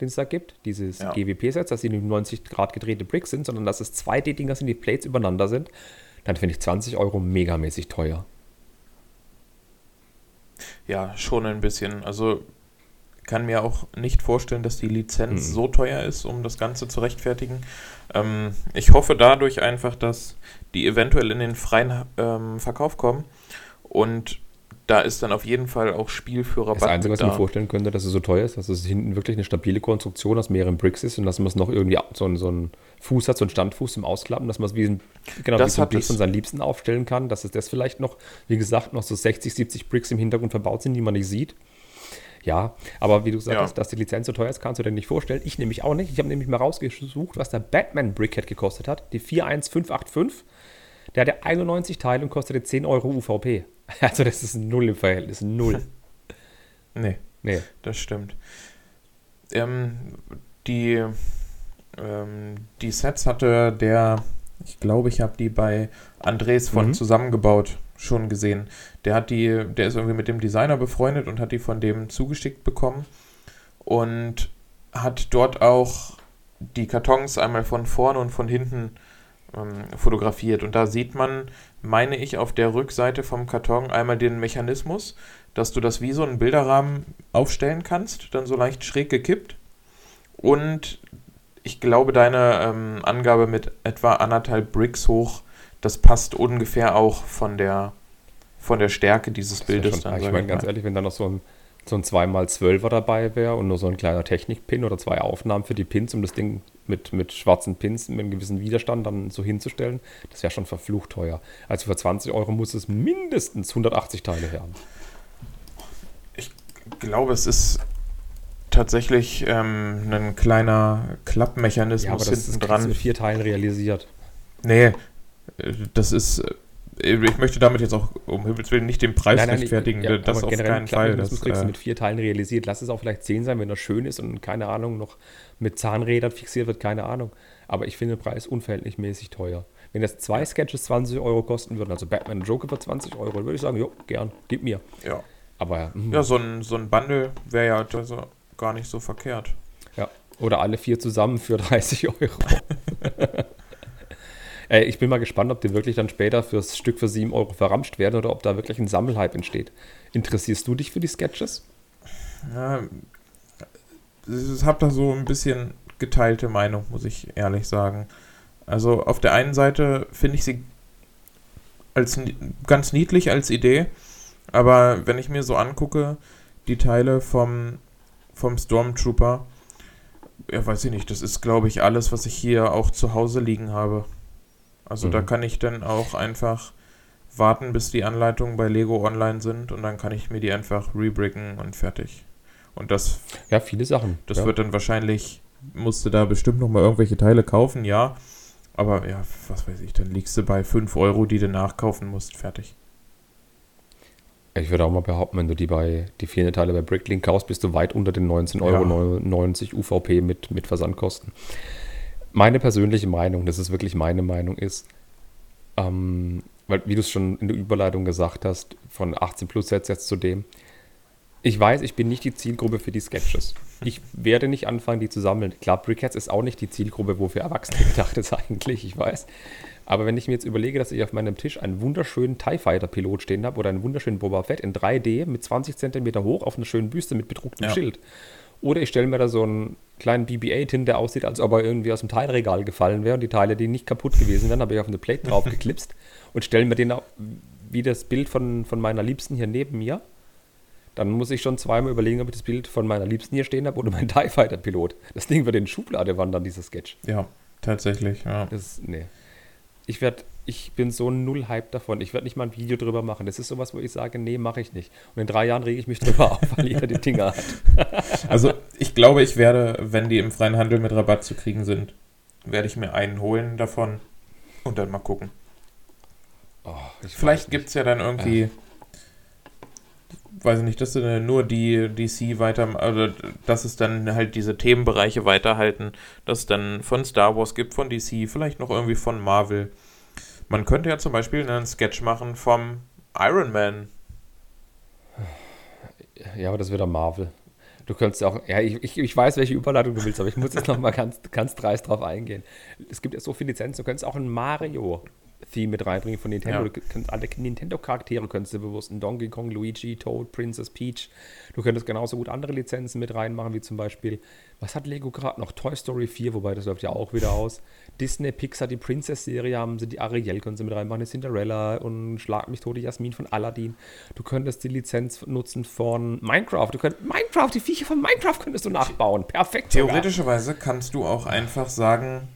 den es da gibt, dieses ja. GWP-Sets, dass sie nicht 90 Grad gedrehte Bricks sind, sondern dass es 2D-Dinger sind, die Plates übereinander sind, dann finde ich 20 Euro megamäßig teuer. ja, schon ein bisschen. Also kann mir auch nicht vorstellen, dass die Lizenz Mhm. so teuer ist, um das Ganze zu rechtfertigen. Ähm, ich hoffe dadurch einfach, dass die eventuell in den freien ähm, Verkauf kommen und da ist dann auf jeden Fall auch Spiel für Rabatt Das Einzige, was ich da. mir vorstellen könnte, dass es so teuer ist, dass es hinten wirklich eine stabile Konstruktion aus mehreren Bricks ist und dass man es noch irgendwie so einen, so einen Fuß hat, so einen Standfuß zum Ausklappen, dass man es wie ein, genau, Das wie so ein Bild von seinen Liebsten aufstellen kann, dass es das vielleicht noch, wie gesagt, noch so 60, 70 Bricks im Hintergrund verbaut sind, die man nicht sieht. Ja, aber wie du gesagt Ja. hast, dass die Lizenz so teuer ist, kannst du dir nicht vorstellen. Ich nämlich auch nicht. Ich habe nämlich mal rausgesucht, was der Batman Brickhead gekostet hat. Die 41585. Der hatte 91 Teile und kostete 10 Euro UVP. Also das ist null im Verhältnis. Null. Nee, Nee. das stimmt. Ähm, die, ähm, die Sets hatte der, ich glaube, ich habe die bei Andres von Mhm. zusammengebaut schon gesehen. Der hat die, der ist irgendwie mit dem Designer befreundet und hat die von dem zugeschickt bekommen und hat dort auch die Kartons einmal von vorne und von hinten ähm, fotografiert. Und da sieht man, meine ich, auf der Rückseite vom Karton einmal den Mechanismus, dass du das wie so einen Bilderrahmen aufstellen kannst, dann so leicht schräg gekippt. Und ich glaube, deine ähm, Angabe mit etwa anderthalb Bricks hoch, das passt ungefähr auch von der, von der Stärke dieses Das Bildes. schon, dann, ich meine, ganz mal. ehrlich, wenn da noch so ein, so ein 2x12er dabei wäre und nur so ein kleiner Technikpin oder zwei Aufnahmen für die Pins, um das Ding mit, mit schwarzen Pins mit einem gewissen Widerstand dann so hinzustellen, das wäre schon verflucht teuer. Also für 20 Euro muss es mindestens 180 Teile her. Ich glaube, es ist tatsächlich ähm, ein kleiner Klappmechanismus Ja, aber das, das hinten du dran. mit vier Teilen realisiert. Nee, äh, das ist. äh, Ich möchte damit jetzt auch um Himmels Willen nicht den Preis rechtfertigen. ja, das auf keinen einen Fall. Das, kriegst du äh, mit vier Teilen realisiert. Lass es auch vielleicht 10 sein, wenn er schön ist und keine Ahnung, noch mit Zahnrädern fixiert wird, keine Ahnung. Aber ich finde den Preis unverhältnismäßig teuer. Wenn das zwei Sketches 20 Euro kosten würden, also Batman und Joker für 20 Euro, dann würde ich sagen, jo, gern, gib mir. ja. Aber hm, ja, so ein, so ein Bundle wäre ja also gar nicht so verkehrt. ja. Oder alle vier zusammen für 30 Euro. Ey, ich bin mal gespannt, ob die wirklich dann später fürs Stück für 7 Euro verramscht werden oder ob da wirklich ein Sammelhype entsteht. Interessierst du dich für die Sketches? Ja, ich habe da so ein bisschen geteilte Meinung, muss ich ehrlich sagen. Also auf der einen Seite finde ich sie als ganz niedlich als Idee, aber wenn ich mir so angucke, die Teile vom, vom Stormtrooper, ja, weiß ich nicht, das ist, glaube ich, alles, was ich hier auch zu Hause liegen habe. Also da Mhm. kann ich dann auch einfach warten, bis die Anleitungen bei Lego online sind und dann kann ich mir die einfach rebricken und fertig. Und das, Ja, viele Sachen. das ja. wird dann wahrscheinlich, musst du da bestimmt nochmal irgendwelche Teile kaufen, ja. Aber ja, was weiß ich, dann liegst du bei 5 Euro, die du nachkaufen musst, fertig. Ich würde auch mal behaupten, wenn du die bei die vier Teile bei Bricklink kaufst, bist du weit unter den 19,99 Euro UVP mit, mit Versandkosten. Meine persönliche Meinung, das ist wirklich meine Meinung, ist, ähm, weil, wie du es schon in der Überleitung gesagt hast, von 18 Plus Sets jetzt zu dem, ich weiß, ich bin nicht die Zielgruppe für die Sketches. Ich werde nicht anfangen, die zu sammeln. Klar, Brickheads ist auch nicht die Zielgruppe, wofür Erwachsene gedacht ist eigentlich, ich weiß. Aber wenn ich mir jetzt überlege, dass ich auf meinem Tisch einen wunderschönen TIE Fighter Pilot stehen habe oder einen wunderschönen Boba Fett in 3D mit 20 Zentimeter hoch auf einer schönen Büste mit bedrucktem Ja. Schild. Oder ich stelle mir da so einen kleinen BB-8 hin, der aussieht, als ob er irgendwie aus dem Teilregal gefallen wäre und die Teile, die nicht kaputt gewesen wären, habe ich auf eine Plate drauf geklipst und stelle mir den au- wie das Bild von, von meiner Liebsten hier neben mir. Dann muss ich schon zweimal überlegen, ob ich das Bild von meiner Liebsten hier stehen habe oder mein TIE Fighter Pilot. Das Ding wird in Schublade wandern, dieser Sketch. Ja, tatsächlich, ja. Das, nee. Ich werd, ich bin so null Hype davon. Ich werde nicht mal ein Video drüber machen. Das ist sowas, wo ich sage, nee, mache ich nicht. Und in drei Jahren rege ich mich drüber auf, weil jeder die Dinger hat. Also ich glaube, ich werde, wenn die im freien Handel mit Rabatt zu kriegen sind, werde ich mir einen holen davon und dann mal gucken. Oh, ich Vielleicht gibt es ja dann irgendwie, weiß ich nicht, dass sie dann nur die DC weiter, also dass es dann halt diese Themenbereiche weiterhalten, dass es dann von Star Wars gibt, von DC, vielleicht noch irgendwie von Marvel. Man könnte ja zum Beispiel einen Sketch machen vom Iron Man. Ja, aber das wird der Marvel. Du könntest auch, ja, ich, ich, ich weiß, welche Überleitung du willst, aber ich muss jetzt noch mal ganz, ganz dreist drauf eingehen. Es gibt ja so viele Lizenzen, du könntest auch einen Mario Theme mit reinbringen von Nintendo. Ja. Du kannst alle Nintendo-Charaktere könntest du bewusst in Donkey Kong, Luigi, Toad, Princess Peach. Du könntest genauso gut andere Lizenzen mit reinmachen, wie zum Beispiel, was hat Lego gerade noch? Toy Story 4, wobei das läuft ja auch wieder aus. Disney, Pixar, die Princess-Serie haben sie, die Ariel können sie mit reinmachen, die Cinderella und Schlag mich tot, die Jasmin von Aladdin. Du könntest die Lizenz nutzen von Minecraft. Du könntest, Minecraft, die Viecher von Minecraft könntest du nachbauen. Perfekt. Theoretischerweise kannst du auch einfach sagen,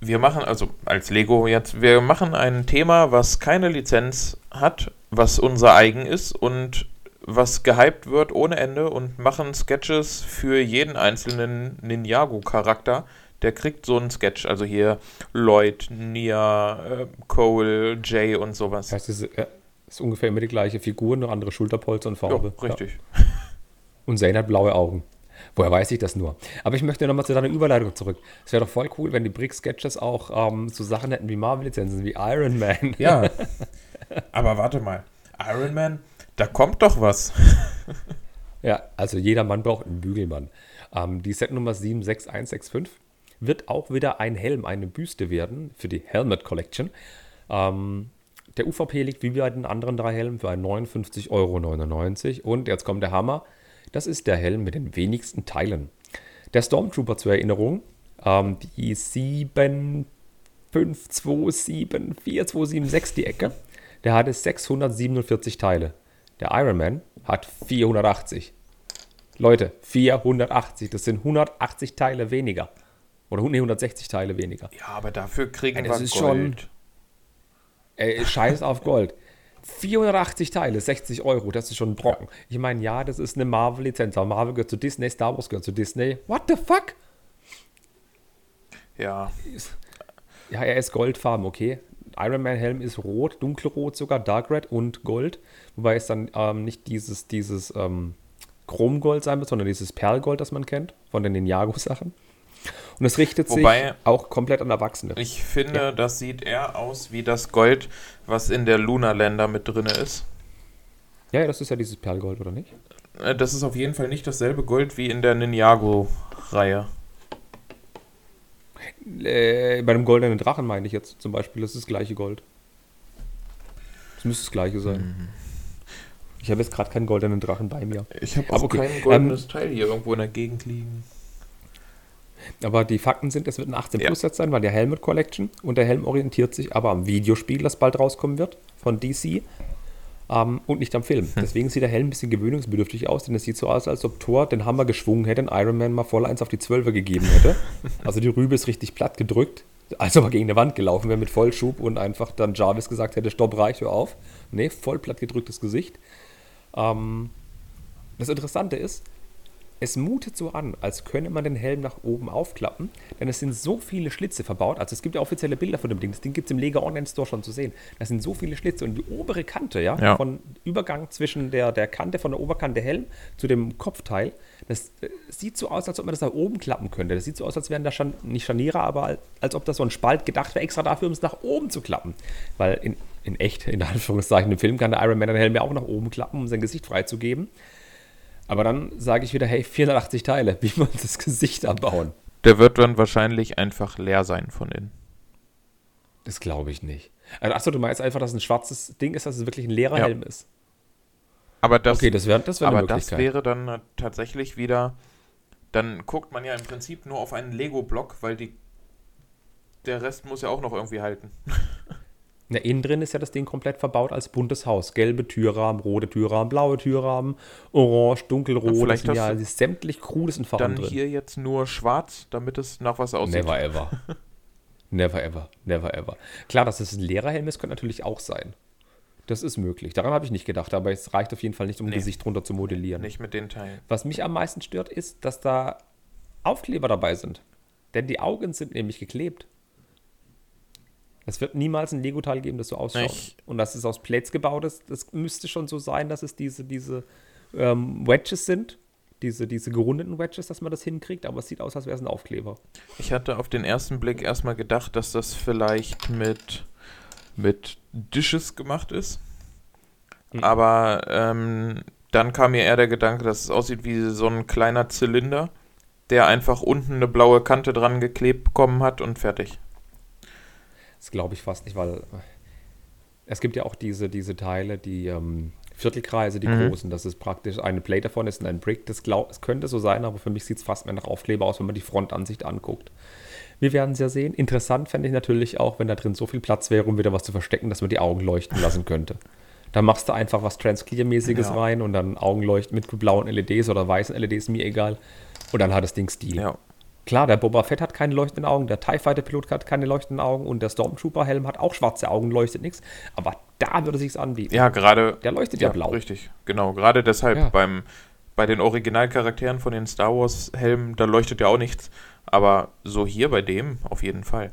wir machen, also als Lego jetzt, wir machen ein Thema, was keine Lizenz hat, was unser eigen ist und was gehypt wird ohne Ende und machen Sketches für jeden einzelnen Ninjago-Charakter. Der kriegt so einen Sketch, also hier Lloyd, Nia, äh, Cole, Jay und sowas. Das ist, äh, ist ungefähr immer die gleiche Figur, nur andere Schulterpolster und Farbe. richtig. Ja. Und Zane hat blaue Augen. Woher weiß ich das nur? Aber ich möchte nochmal zu deiner Überleitung zurück. Es wäre doch voll cool, wenn die Brick-Sketches auch ähm, so Sachen hätten wie Marvel-Lizenzen, wie Iron Man. Ja. Aber warte mal. Iron Man, da kommt doch was. Ja, also jeder Mann braucht einen Bügelmann. Ähm, die Setnummer 76165 wird auch wieder ein Helm, eine Büste werden für die Helmet Collection. Ähm, der UVP liegt wie bei den anderen drei Helmen für 59,99 Euro. Und jetzt kommt der Hammer. Das ist der Helm mit den wenigsten Teilen. Der Stormtrooper zur Erinnerung, ähm, die 7527476, die Ecke, der hatte 647 Teile. Der Iron Man hat 480. Leute, 480, das sind 180 Teile weniger. Oder nee, 160 Teile weniger. Ja, aber dafür kriegen wir ist Gold. Ey, scheiß auf Gold. 480 Teile, 60 Euro, das ist schon ein Brocken. Ich meine, ja, das ist eine Marvel-Lizenz, aber Marvel gehört zu Disney, Star Wars gehört zu Disney. What the fuck? Ja, Ja, er ist goldfarben, okay. Iron Man Helm ist rot, dunkelrot sogar, Dark Red und Gold. Wobei es dann ähm, nicht dieses, dieses ähm, Chromgold sein wird, sondern dieses Perlgold, das man kennt, von den Ninjago-Sachen. Und es richtet Wobei- sich auch komplett an Erwachsene. ich finde, das sieht eher aus wie das Gold, was in der Luna Lander mit drin ist. Ja, ja, das ist ja dieses Perlgold, oder nicht? Äh, Das ist auf jeden Fall nicht dasselbe Gold wie in der Ninjago-Reihe. Äh, bei dem goldenen Drachen meine ich jetzt zum Beispiel, das ist das gleiche Gold. Das müsste das gleiche sein. Ich habe jetzt gerade keinen goldenen Drachen bei mir. Ich habe Aber auch okay, kein goldenes Teil hier irgendwo in der Gegend liegen. Aber die Fakten sind, es wird ein 18 Ja. Plus Set sein, weil der Helmet Collection und der Helm orientiert sich aber am Videospiel, das bald rauskommen wird von DC ähm, und nicht am Film. Deswegen sieht der Helm ein bisschen gewöhnungsbedürftig aus, denn es sieht so aus, als ob Thor den Hammer geschwungen hätte und Iron Man mal voll eins auf die Zwölfe gegeben hätte. Also die Rübe ist richtig platt gedrückt, als ob er gegen eine Wand gelaufen wäre mit Vollschub und einfach dann Jarvis gesagt hätte, stopp, reicht, hör auf. Nee, voll platt gedrücktes Gesicht. Ähm, das Interessante ist, es mutet so an, als könne man den Helm nach oben aufklappen, denn es sind so viele Schlitze verbaut. Also es gibt ja offizielle Bilder von dem Ding. Das Ding gibt es im Lega Online Store schon zu sehen. Das sind so viele Schlitze und die obere Kante, ja, Ja. von Übergang zwischen der, der Kante von der Oberkante Helm zu dem Kopfteil, das äh, sieht so aus, als ob man das nach oben klappen könnte. Das sieht so aus, als wären da Schan nicht Scharniere, aber als, als ob das so ein Spalt gedacht wäre, extra dafür, um es nach oben zu klappen. Weil in, in echt, in Anführungszeichen, im Film kann der Iron Man den Helm ja auch nach oben klappen, um sein Gesicht freizugeben. Aber dann sage ich wieder, hey, 480 Teile, wie man das Gesicht abbauen? Der wird dann wahrscheinlich einfach leer sein von innen. Das glaube ich nicht. Also, achso, du meinst einfach, dass es ein schwarzes Ding ist, dass es wirklich ein leerer Ja. Helm ist. Aber das, Okay, das wäre das wär aber das wäre dann äh, tatsächlich wieder. Dann guckt man ja im Prinzip nur auf einen Lego-Block, weil die, der Rest muss ja auch noch irgendwie halten. Na, innen drin ist ja das Ding komplett verbaut als buntes Haus. Gelbe Türrahmen, rote Türrahmen, blaue Türrahmen, orange, dunkelrot. Ja, vielleicht sind ja sämtlich krudesten Farben Dann drin. hier jetzt nur schwarz, damit es nach was aussieht. Never ever. never ever. Never ever. Klar, dass es ein leerer Helm ist, könnte natürlich auch sein. Das ist möglich. Daran habe ich nicht gedacht, aber es reicht auf jeden Fall nicht, um ein Nee. Gesicht drunter zu modellieren. Nicht mit den Teilen. Was mich am meisten stört, ist, dass da Aufkleber dabei sind. Denn die Augen sind nämlich geklebt. Es wird niemals ein Lego-Teil geben, das so ausschaut. Ich- Und dass es aus Plates gebaut ist, das müsste schon so sein, dass es diese, diese ähm, Wedges sind. Diese, diese gerundeten Wedges, dass man das hinkriegt, aber es sieht aus, als wäre es ein Aufkleber. Ich hatte auf den ersten Blick erstmal gedacht, dass das vielleicht mit, mit Dishes gemacht ist. Mhm. Aber ähm, dann kam mir eher der Gedanke, dass es aussieht wie so ein kleiner Zylinder, der einfach unten eine blaue Kante dran geklebt bekommen hat und fertig. Das glaube ich fast nicht, weil es gibt ja auch diese, diese Teile, die ähm, Viertelkreise, die Mhm. großen. Das ist praktisch eine Plate davon, ist ein Brick. Das glaub, es könnte so sein, aber für mich sieht es fast mehr nach Aufkleber aus, wenn man die Frontansicht anguckt. Wir werden es ja sehen. Interessant fände ich natürlich auch, wenn da drin so viel Platz wäre, um wieder was zu verstecken, dass man die Augen leuchten lassen könnte. Da machst du einfach was Transclear-mäßiges Ja. rein und dann Augenleuchten mit blauen LEDs oder weißen LEDs, mir egal. Und dann hat das Ding Stil. Ja. Klar, der Boba Fett hat keine leuchtenden Augen, der TIE Fighter Pilot hat keine leuchtenden Augen und der Stormtrooper Helm hat auch schwarze Augen, leuchtet nichts. Aber da würde sich's anbieten. Ja, gerade. Der leuchtet ja, blau. Richtig, genau. Gerade deshalb Ja. beim, bei den Originalcharakteren von den Star Wars-Helmen, da leuchtet ja auch nichts. Aber so hier bei dem auf jeden Fall.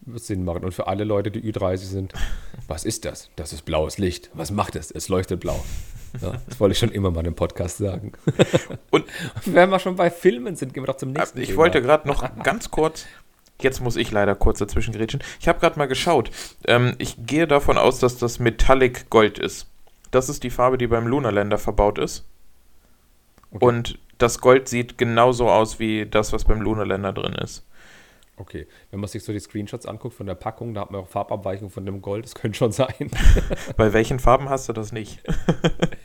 Wird Sinn machen. Und für alle Leute, die Ü30 sind, was ist das? Das ist blaues Licht. Was macht es? Es leuchtet blau. Ja, das wollte ich schon immer mal im Podcast sagen. Und- wenn wir schon bei Filmen sind, gehen wir doch zum nächsten Ich Thema. wollte gerade noch ganz kurz. Jetzt muss ich leider kurz dazwischen grätschen. Ich habe gerade mal geschaut. Ähm, ich gehe davon aus, dass das Metallic Gold ist. Das ist die Farbe, die beim Lunar Lander verbaut ist. Okay. Und das Gold sieht genauso aus wie das, was beim Lunar Lander drin ist. Okay, wenn man sich so die Screenshots anguckt von der Packung, da hat man auch Farbabweichung von dem Gold, das könnte schon sein. Bei welchen Farben hast du das nicht?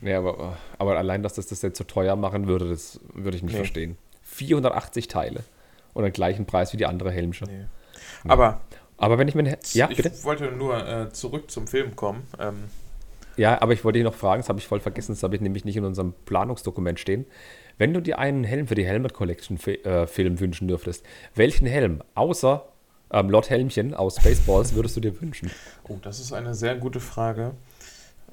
nee, aber, aber allein, dass das das jetzt so teuer machen würde, das würde ich nicht Nee. verstehen. 480 Teile und den gleichen Preis wie die andere Helmsche. Nee. Aber Aber wenn ich mir... Ja, ich bitte? wollte nur äh, zurück zum Film kommen. Ähm, Ja, aber ich wollte dich noch fragen, das habe ich voll vergessen, das habe ich nämlich nicht in unserem Planungsdokument stehen. Wenn du dir einen Helm für die Helmet Collection äh, Film wünschen dürftest, welchen Helm außer ähm, Lord Helmchen aus Spaceballs würdest du dir wünschen? Oh, das ist eine sehr gute Frage.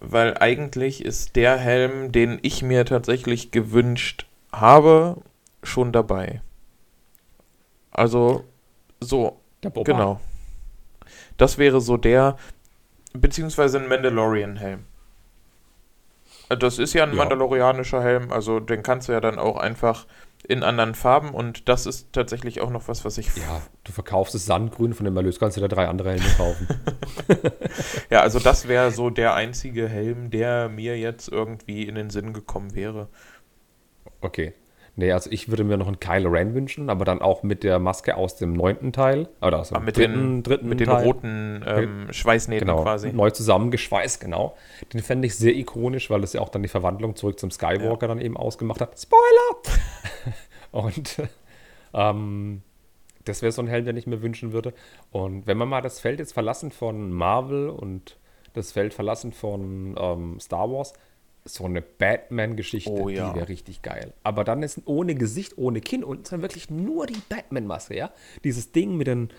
Weil eigentlich ist der Helm, den ich mir tatsächlich gewünscht habe, schon dabei. Also, so, Der Boba. genau. Das wäre so der, beziehungsweise ein Mandalorian-Helm. Äh, Das ist ja ein Ja. mandalorianischer Helm, also den kannst du ja dann auch einfach in anderen Farben und das ist tatsächlich auch noch was, was ich Ja, du verkaufst das Sandgrün, von dem Erlös kannst du da drei andere Helme kaufen. Ja, also das wäre so der einzige Helm, der mir jetzt irgendwie in den Sinn gekommen wäre. Okay. Nee, also ich würde mir noch einen Kylo Ren wünschen, aber dann auch mit der Maske aus dem neunten Teil. Oder aus dem Ah, mit dritten, den, dritten mit den Teil. roten ähm, Schweißnähten Genau, quasi. neu zusammengeschweißt, genau. Den fände ich sehr ikonisch, weil es ja auch dann die Verwandlung zurück zum Skywalker dann eben ausgemacht hat. Spoiler! Und ähm, das wäre so ein Helm, den ich mir wünschen würde. Und wenn man mal das Feld jetzt verlassen von Marvel und das Feld verlassen von ähm, Star Wars, so eine Batman-Geschichte, Oh ja. die wäre richtig geil. Aber dann ist ohne Gesicht, ohne Kinn und dann wirklich nur die Batman-Maske, ja? Dieses Ding mit den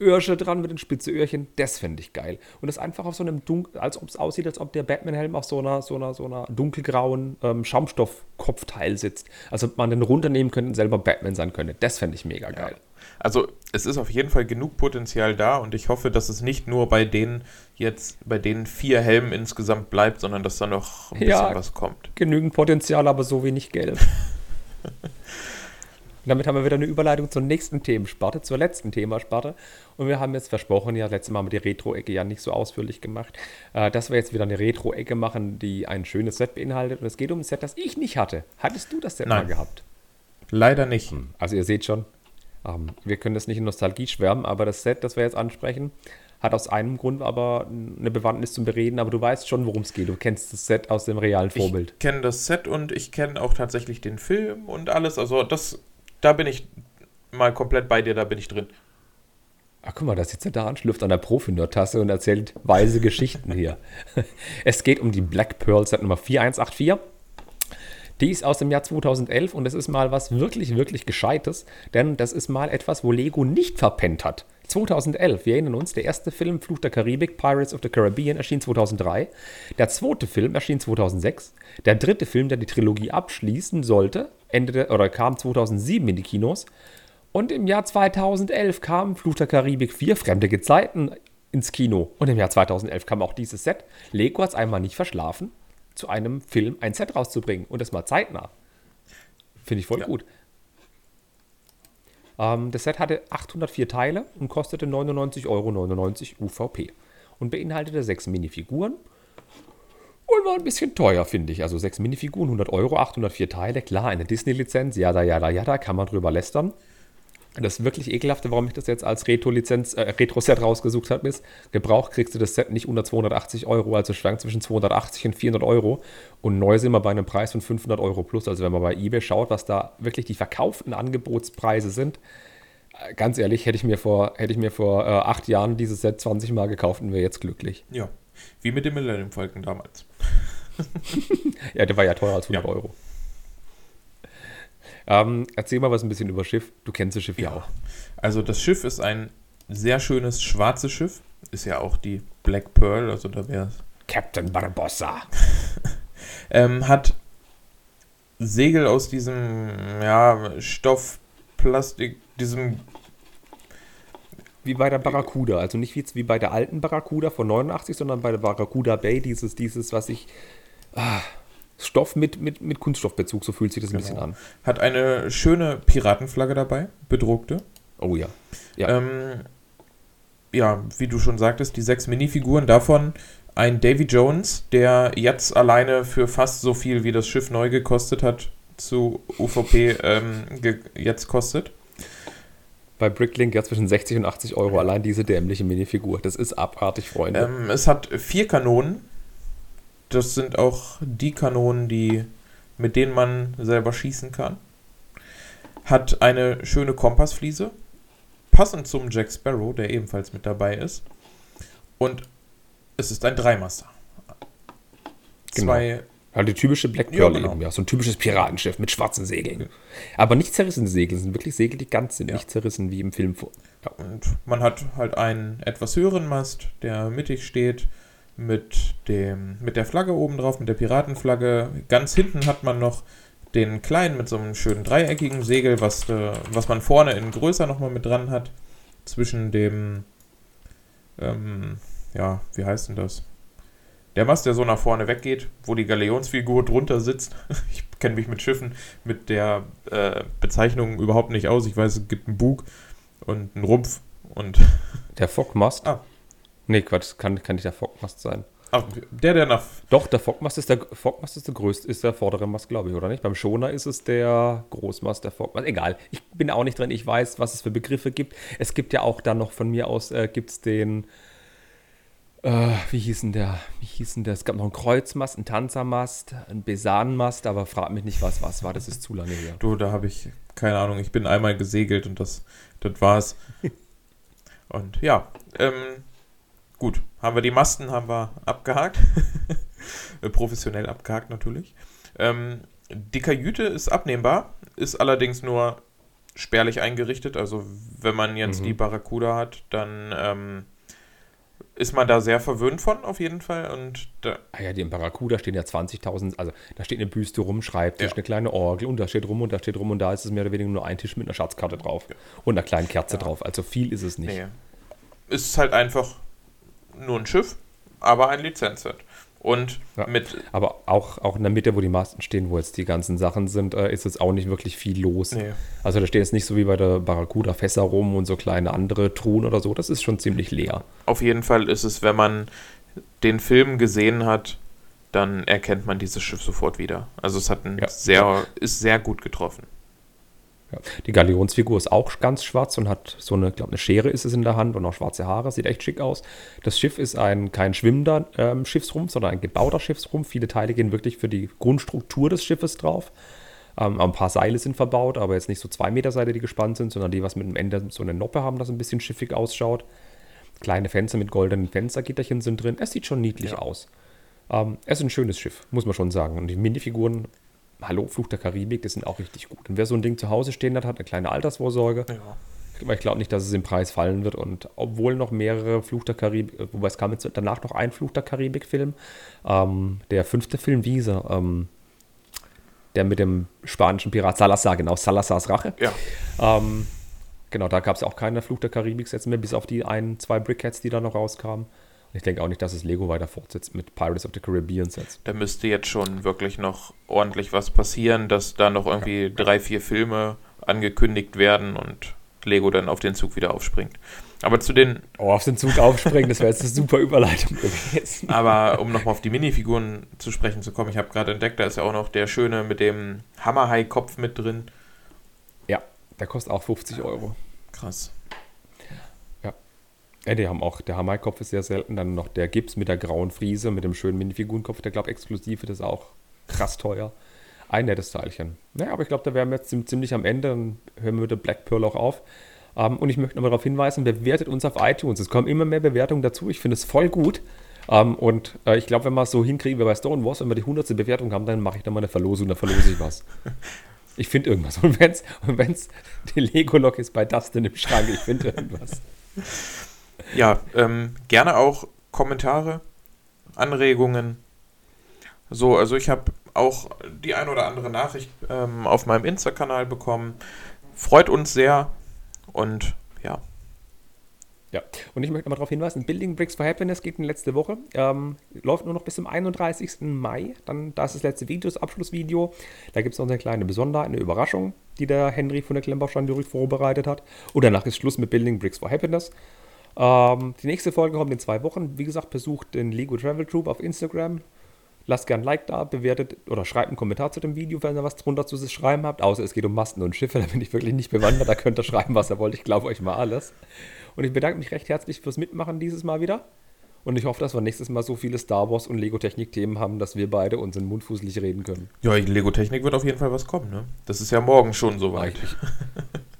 Öhrchen dran, mit den spitze Öhrchen, das fände ich geil. Und das einfach auf so einem dunkel, als ob es aussieht, als ob der Batman-Helm auf so einer, so einer, so einer dunkelgrauen ähm, Schaumstoff-Kopfteil sitzt. Also ob man den runternehmen könnte und selber Batman sein könnte. Das fände ich mega geil. Also es ist auf jeden Fall genug Potenzial da und ich hoffe, dass es nicht nur bei den jetzt, bei den vier Helmen insgesamt bleibt, sondern dass da noch ein bisschen Ja. was kommt. Genügend Potenzial, aber so wenig Geld. Damit haben wir wieder eine Überleitung zur nächsten Themensparte, zur letzten Themasparte. Und wir haben jetzt versprochen, ja, letztes Mal haben wir die Retro-Ecke ja nicht so ausführlich gemacht, äh, dass wir jetzt wieder eine Retro-Ecke machen, die ein schönes Set beinhaltet. Und es geht um ein Set, das ich nicht hatte. Hattest du das Set Nein. mal gehabt? Leider nicht. Also ihr seht schon, wir können das nicht in Nostalgie schwärmen, aber das Set, das wir jetzt ansprechen, hat aus einem Grund aber eine Bewandtnis zum Bereden, aber du weißt schon, worum es geht. Du kennst das Set aus dem realen Vorbild. Ich kenne das Set und ich kenne auch tatsächlich den Film und alles. Also das, da bin ich mal komplett bei dir, da bin ich drin. Ach, guck mal, da sitzt er da und schlüpft an der Profi-Tasse und erzählt weise Geschichten hier. Es geht um die Black Pearl Set Nummer 4184. Die ist aus dem Jahr 2011 und es ist mal was wirklich, wirklich Gescheites, denn das ist mal etwas, wo Lego nicht verpennt hat. 2011, wir erinnern uns, der erste Film Fluch der Karibik, Pirates of the Caribbean, erschien 2003. Der zweite Film erschien 2006. Der dritte Film, der die Trilogie abschließen sollte, endete oder kam 2007 in die Kinos. Und im Jahr 2011 kam Fluch der Karibik 4, Fremde Gezeiten, ins Kino. Und im Jahr 2011 kam auch dieses Set. Lego hat es einmal nicht verschlafen, zu einem Film ein Set rauszubringen. Und das mal zeitnah. Finde ich voll Ja. gut. Ähm, das Set hatte 804 Teile und kostete 99,99 Euro UVP. Und beinhaltete sechs Minifiguren. Und war ein bisschen teuer, finde ich. Also sechs Minifiguren, 100 Euro, 804 Teile. Klar, eine Disney-Lizenz, ja, da, ja, da, ja, da kann man drüber lästern. Das wirklich ekelhafte, warum ich das jetzt als Retro-Lizenz, äh, Retro-Set rausgesucht habe, ist, gebraucht kriegst du das Set nicht unter 280 Euro, also schwankt zwischen 280 und 400 Euro. Und neu sind wir bei einem Preis von 500 Euro plus. Also wenn man bei eBay schaut, was da wirklich die verkauften Angebotspreise sind, äh, ganz ehrlich, hätte ich mir vor, hätte ich mir vor äh, acht Jahren dieses Set 20 Mal gekauft und wäre jetzt glücklich. Ja, wie mit dem Millennium Falcon damals. ja, der war ja teurer als 100 ja. Euro. Ähm, erzähl mal was ein bisschen über Schiff. Du kennst das Schiff ja, ja auch. Also das Schiff ist ein sehr schönes schwarzes Schiff. Ist ja auch die Black Pearl, also da wäre Captain Barbossa. ähm, hat Segel aus diesem ja, Stoff, Plastik, diesem wie bei der Barracuda. Also nicht wie, wie bei der alten Barracuda von 89, sondern bei der Barracuda Bay, dieses, dieses, was ich. Ah, Stoff mit, mit, mit Kunststoffbezug, so fühlt sich das ein bisschen genau. an. Hat eine schöne Piratenflagge dabei, bedruckte. Oh ja. Ja. Ähm, ja, wie du schon sagtest, die sechs Minifiguren, davon ein Davy Jones, der jetzt alleine für fast so viel, wie das Schiff neu gekostet hat, zu UVP ähm, jetzt kostet. Bei Bricklink ja zwischen 60 und 80 Euro allein diese dämliche Minifigur. Das ist abartig, Freunde. Ähm, es hat vier Kanonen, das sind auch die Kanonen, die, mit denen man selber schießen kann. Hat eine schöne Kompassfliese, passend zum Jack Sparrow, der ebenfalls mit dabei ist. Und es ist ein Dreimaster. Genau. Zwei. Also die typische Black Pearl ja, genau. eben, ja. So ein typisches Piratenschiff mit schwarzen Segeln. Ja. Aber nicht zerrissene Segel, sind wirklich Segel, die ganz sind, ja. nicht zerrissen wie im Film vor. Ja, und man hat halt einen etwas höheren Mast, der mittig steht, mit, dem, mit der Flagge oben drauf, mit der Piratenflagge. Ganz hinten hat man noch den kleinen mit so einem schönen dreieckigen Segel, was, äh, was man vorne in größer nochmal mit dran hat. Zwischen dem, ähm, ja, wie heißt denn das? Der Mast, der so nach vorne weggeht, wo die Galeonsfigur drunter sitzt. Ich kenne mich mit Schiffen mit der äh, Bezeichnung überhaupt nicht aus. Ich weiß, es gibt einen Bug und einen Rumpf und. Der Fockmast? Ah, Nee, Quatsch, kann, kann nicht der Fockmast sein. Ach, der, der nach. Doch, der Fockmast ist der Fockmast ist der größte, ist der vordere Mast, glaube ich, oder nicht? Beim Schoner ist es der Großmast, der Fockmast. Egal. Ich bin auch nicht drin, ich weiß, was es für Begriffe gibt. Es gibt ja auch dann noch von mir aus, äh, gibt es den. Äh, wie hieß denn der? Wie hieß denn der? Es gab noch einen Kreuzmast, einen Tanzermast, einen Besanenmast, aber frag mich nicht, was was war. Das ist zu lange her. Du, da habe ich keine Ahnung. Ich bin einmal gesegelt und das, das war's. und ja, ähm, Gut, haben wir die Masten, haben wir abgehakt. Professionell abgehakt natürlich. Ähm, die Kajüte ist abnehmbar, ist allerdings nur spärlich eingerichtet. Also wenn man jetzt mhm. die Barracuda hat, dann ähm, ist man da sehr verwöhnt von, auf jeden Fall. Und da ah ja, die im Barracuda stehen ja 20.000, also da steht eine Büste rum, Schreibtisch, ja. eine kleine Orgel und da steht rum und da steht rum und da ist es mehr oder weniger nur ein Tisch mit einer Schatzkarte drauf ja. und einer kleinen Kerze ja. drauf. Also viel ist es nicht. Nee. Ist halt einfach nur ein Schiff, aber ein Lizenzset. Und ja, mit. Aber auch, auch in der Mitte, wo die Masten stehen, wo jetzt die ganzen Sachen sind, äh, ist jetzt auch nicht wirklich viel los. Nee. Also da steht jetzt nicht so wie bei der Barracuda Fässer rum und so kleine andere Truhen oder so. Das ist schon ziemlich leer. Auf jeden Fall ist es, wenn man den Film gesehen hat, dann erkennt man dieses Schiff sofort wieder. Also es hat ein ja. sehr, ist sehr gut getroffen. Ja. Die Galionsfigur ist auch ganz schwarz und hat so eine, glaube eine Schere ist es in der Hand und auch schwarze Haare. Sieht echt schick aus. Das Schiff ist ein kein schwimmender ähm, Schiffsrumpf, sondern ein gebauter Schiffsrumpf. Viele Teile gehen wirklich für die Grundstruktur des Schiffes drauf. Ähm, ein paar Seile sind verbaut, aber jetzt nicht so zwei Meter Seile, die gespannt sind, sondern die, was mit dem Ende so eine Noppe haben, das ein bisschen schiffig ausschaut. Kleine Fenster mit goldenen Fenstergitterchen sind drin. Es sieht schon niedlich ja. aus. Ähm, es ist ein schönes Schiff, muss man schon sagen. Und die Minifiguren Hallo, Fluch der Karibik, das sind auch richtig gut. Und wer so ein Ding zu Hause stehen hat, hat eine kleine Altersvorsorge. Ja. Ich glaube nicht, dass es im Preis fallen wird. Und obwohl noch mehrere Fluch der Karibik, wobei es kam jetzt danach noch ein Fluch der Karibik-Film. Ähm, der fünfte Film, wie hieß er? Ähm, der mit dem spanischen Pirat Salazar, genau, Salazars Rache. Ja. Ähm, genau, da gab es auch keine Fluch der Karibik-Sätze mehr, bis auf die ein, zwei Brickheads, die da noch rauskamen. Ich denke auch nicht, dass es Lego weiter fortsetzt mit Pirates of the Caribbean Sets. Da müsste jetzt schon wirklich noch ordentlich was passieren, dass da noch irgendwie ja. drei, vier Filme angekündigt werden und Lego dann auf den Zug wieder aufspringt. Aber zu den. Oh, auf den Zug aufspringen, das wäre jetzt eine super Überleitung gewesen. Aber um nochmal auf die Minifiguren zu sprechen zu kommen, ich habe gerade entdeckt, da ist ja auch noch der schöne mit dem Hammerhai-Kopf mit drin. Ja. Der kostet auch 50 Euro. Krass. Ja, die haben auch, der Hammerkopf ist sehr selten. Dann noch der Gips mit der grauen Friese, mit dem schönen Minifigurenkopf, der glaube exklusiv, das ist auch krass teuer. Ein nettes Teilchen. Naja, aber ich glaube, da wären wir jetzt ziemlich am Ende. Dann hören wir mit der Black Pearl auch auf. Um, ähm, und ich möchte nochmal darauf hinweisen, bewertet uns auf iTunes. Es kommen immer mehr Bewertungen dazu. Ich finde es voll gut. Um, ähm, und uh, ich glaube, wenn wir es so hinkriegen wie bei Stone Wars, wenn wir die 100. Bewertung haben, dann mache ich da mal eine Verlosung, dann verlose ich was. Ich finde irgendwas. Und wenn es und wenn's die Lego-Lok ist bei Dustin im Schrank, ich finde irgendwas. Ja, ähm, gerne auch Kommentare, Anregungen. So, also ich habe auch die ein oder andere Nachricht ähm, auf meinem Insta-Kanal bekommen. Freut uns sehr und ja. Ja, und ich möchte mal darauf hinweisen, Building Bricks for Happiness geht in letzte Woche. Ähm, läuft nur noch bis zum 31. Mai. Dann, da ist das letzte Video, das Abschlussvideo. Da gibt es noch eine kleine Besonderheit, eine Überraschung, die der Henry von der Klemmbaustein vorbereitet hat. Und danach ist Schluss mit Building Bricks for Happiness. Ähm, die nächste Folge kommt in zwei Wochen. Wie gesagt, besucht den Lego Travel Troop auf Instagram. Lasst gerne ein Like da, bewertet oder schreibt einen Kommentar zu dem Video, wenn ihr was drunter zu schreiben habt. Außer es geht um Masten und Schiffe, da bin ich wirklich nicht bewandert. Da könnt ihr schreiben, was ihr wollt. Ich glaube euch mal alles. Und ich bedanke mich recht herzlich fürs Mitmachen dieses Mal wieder. Und ich hoffe, dass wir nächstes Mal so viele Star Wars und Lego-Technik-Themen haben, dass wir beide uns in mundfußlich reden können. Ja, Lego-Technik wird auf jeden Fall was kommen, ne? Das ist ja morgen schon soweit. Ich,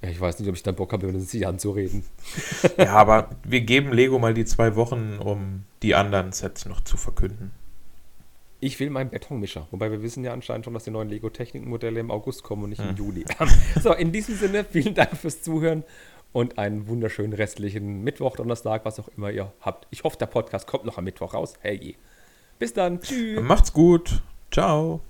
ja, ich weiß nicht, ob ich dann Bock habe, mit sie anzureden. ja, aber wir geben Lego mal die zwei Wochen, um die anderen Sets noch zu verkünden. Ich will meinen Betonmischer. Wobei wir wissen ja anscheinend schon, dass die neuen Lego-Technik-Modelle im August kommen und nicht hm. im Juli. so, in diesem Sinne, vielen Dank fürs Zuhören und einen wunderschönen restlichen Mittwoch, Donnerstag, was auch immer ihr habt. Ich hoffe, der Podcast kommt noch am Mittwoch raus. Hey, Bis dann. Tschüss. Macht's gut. Ciao.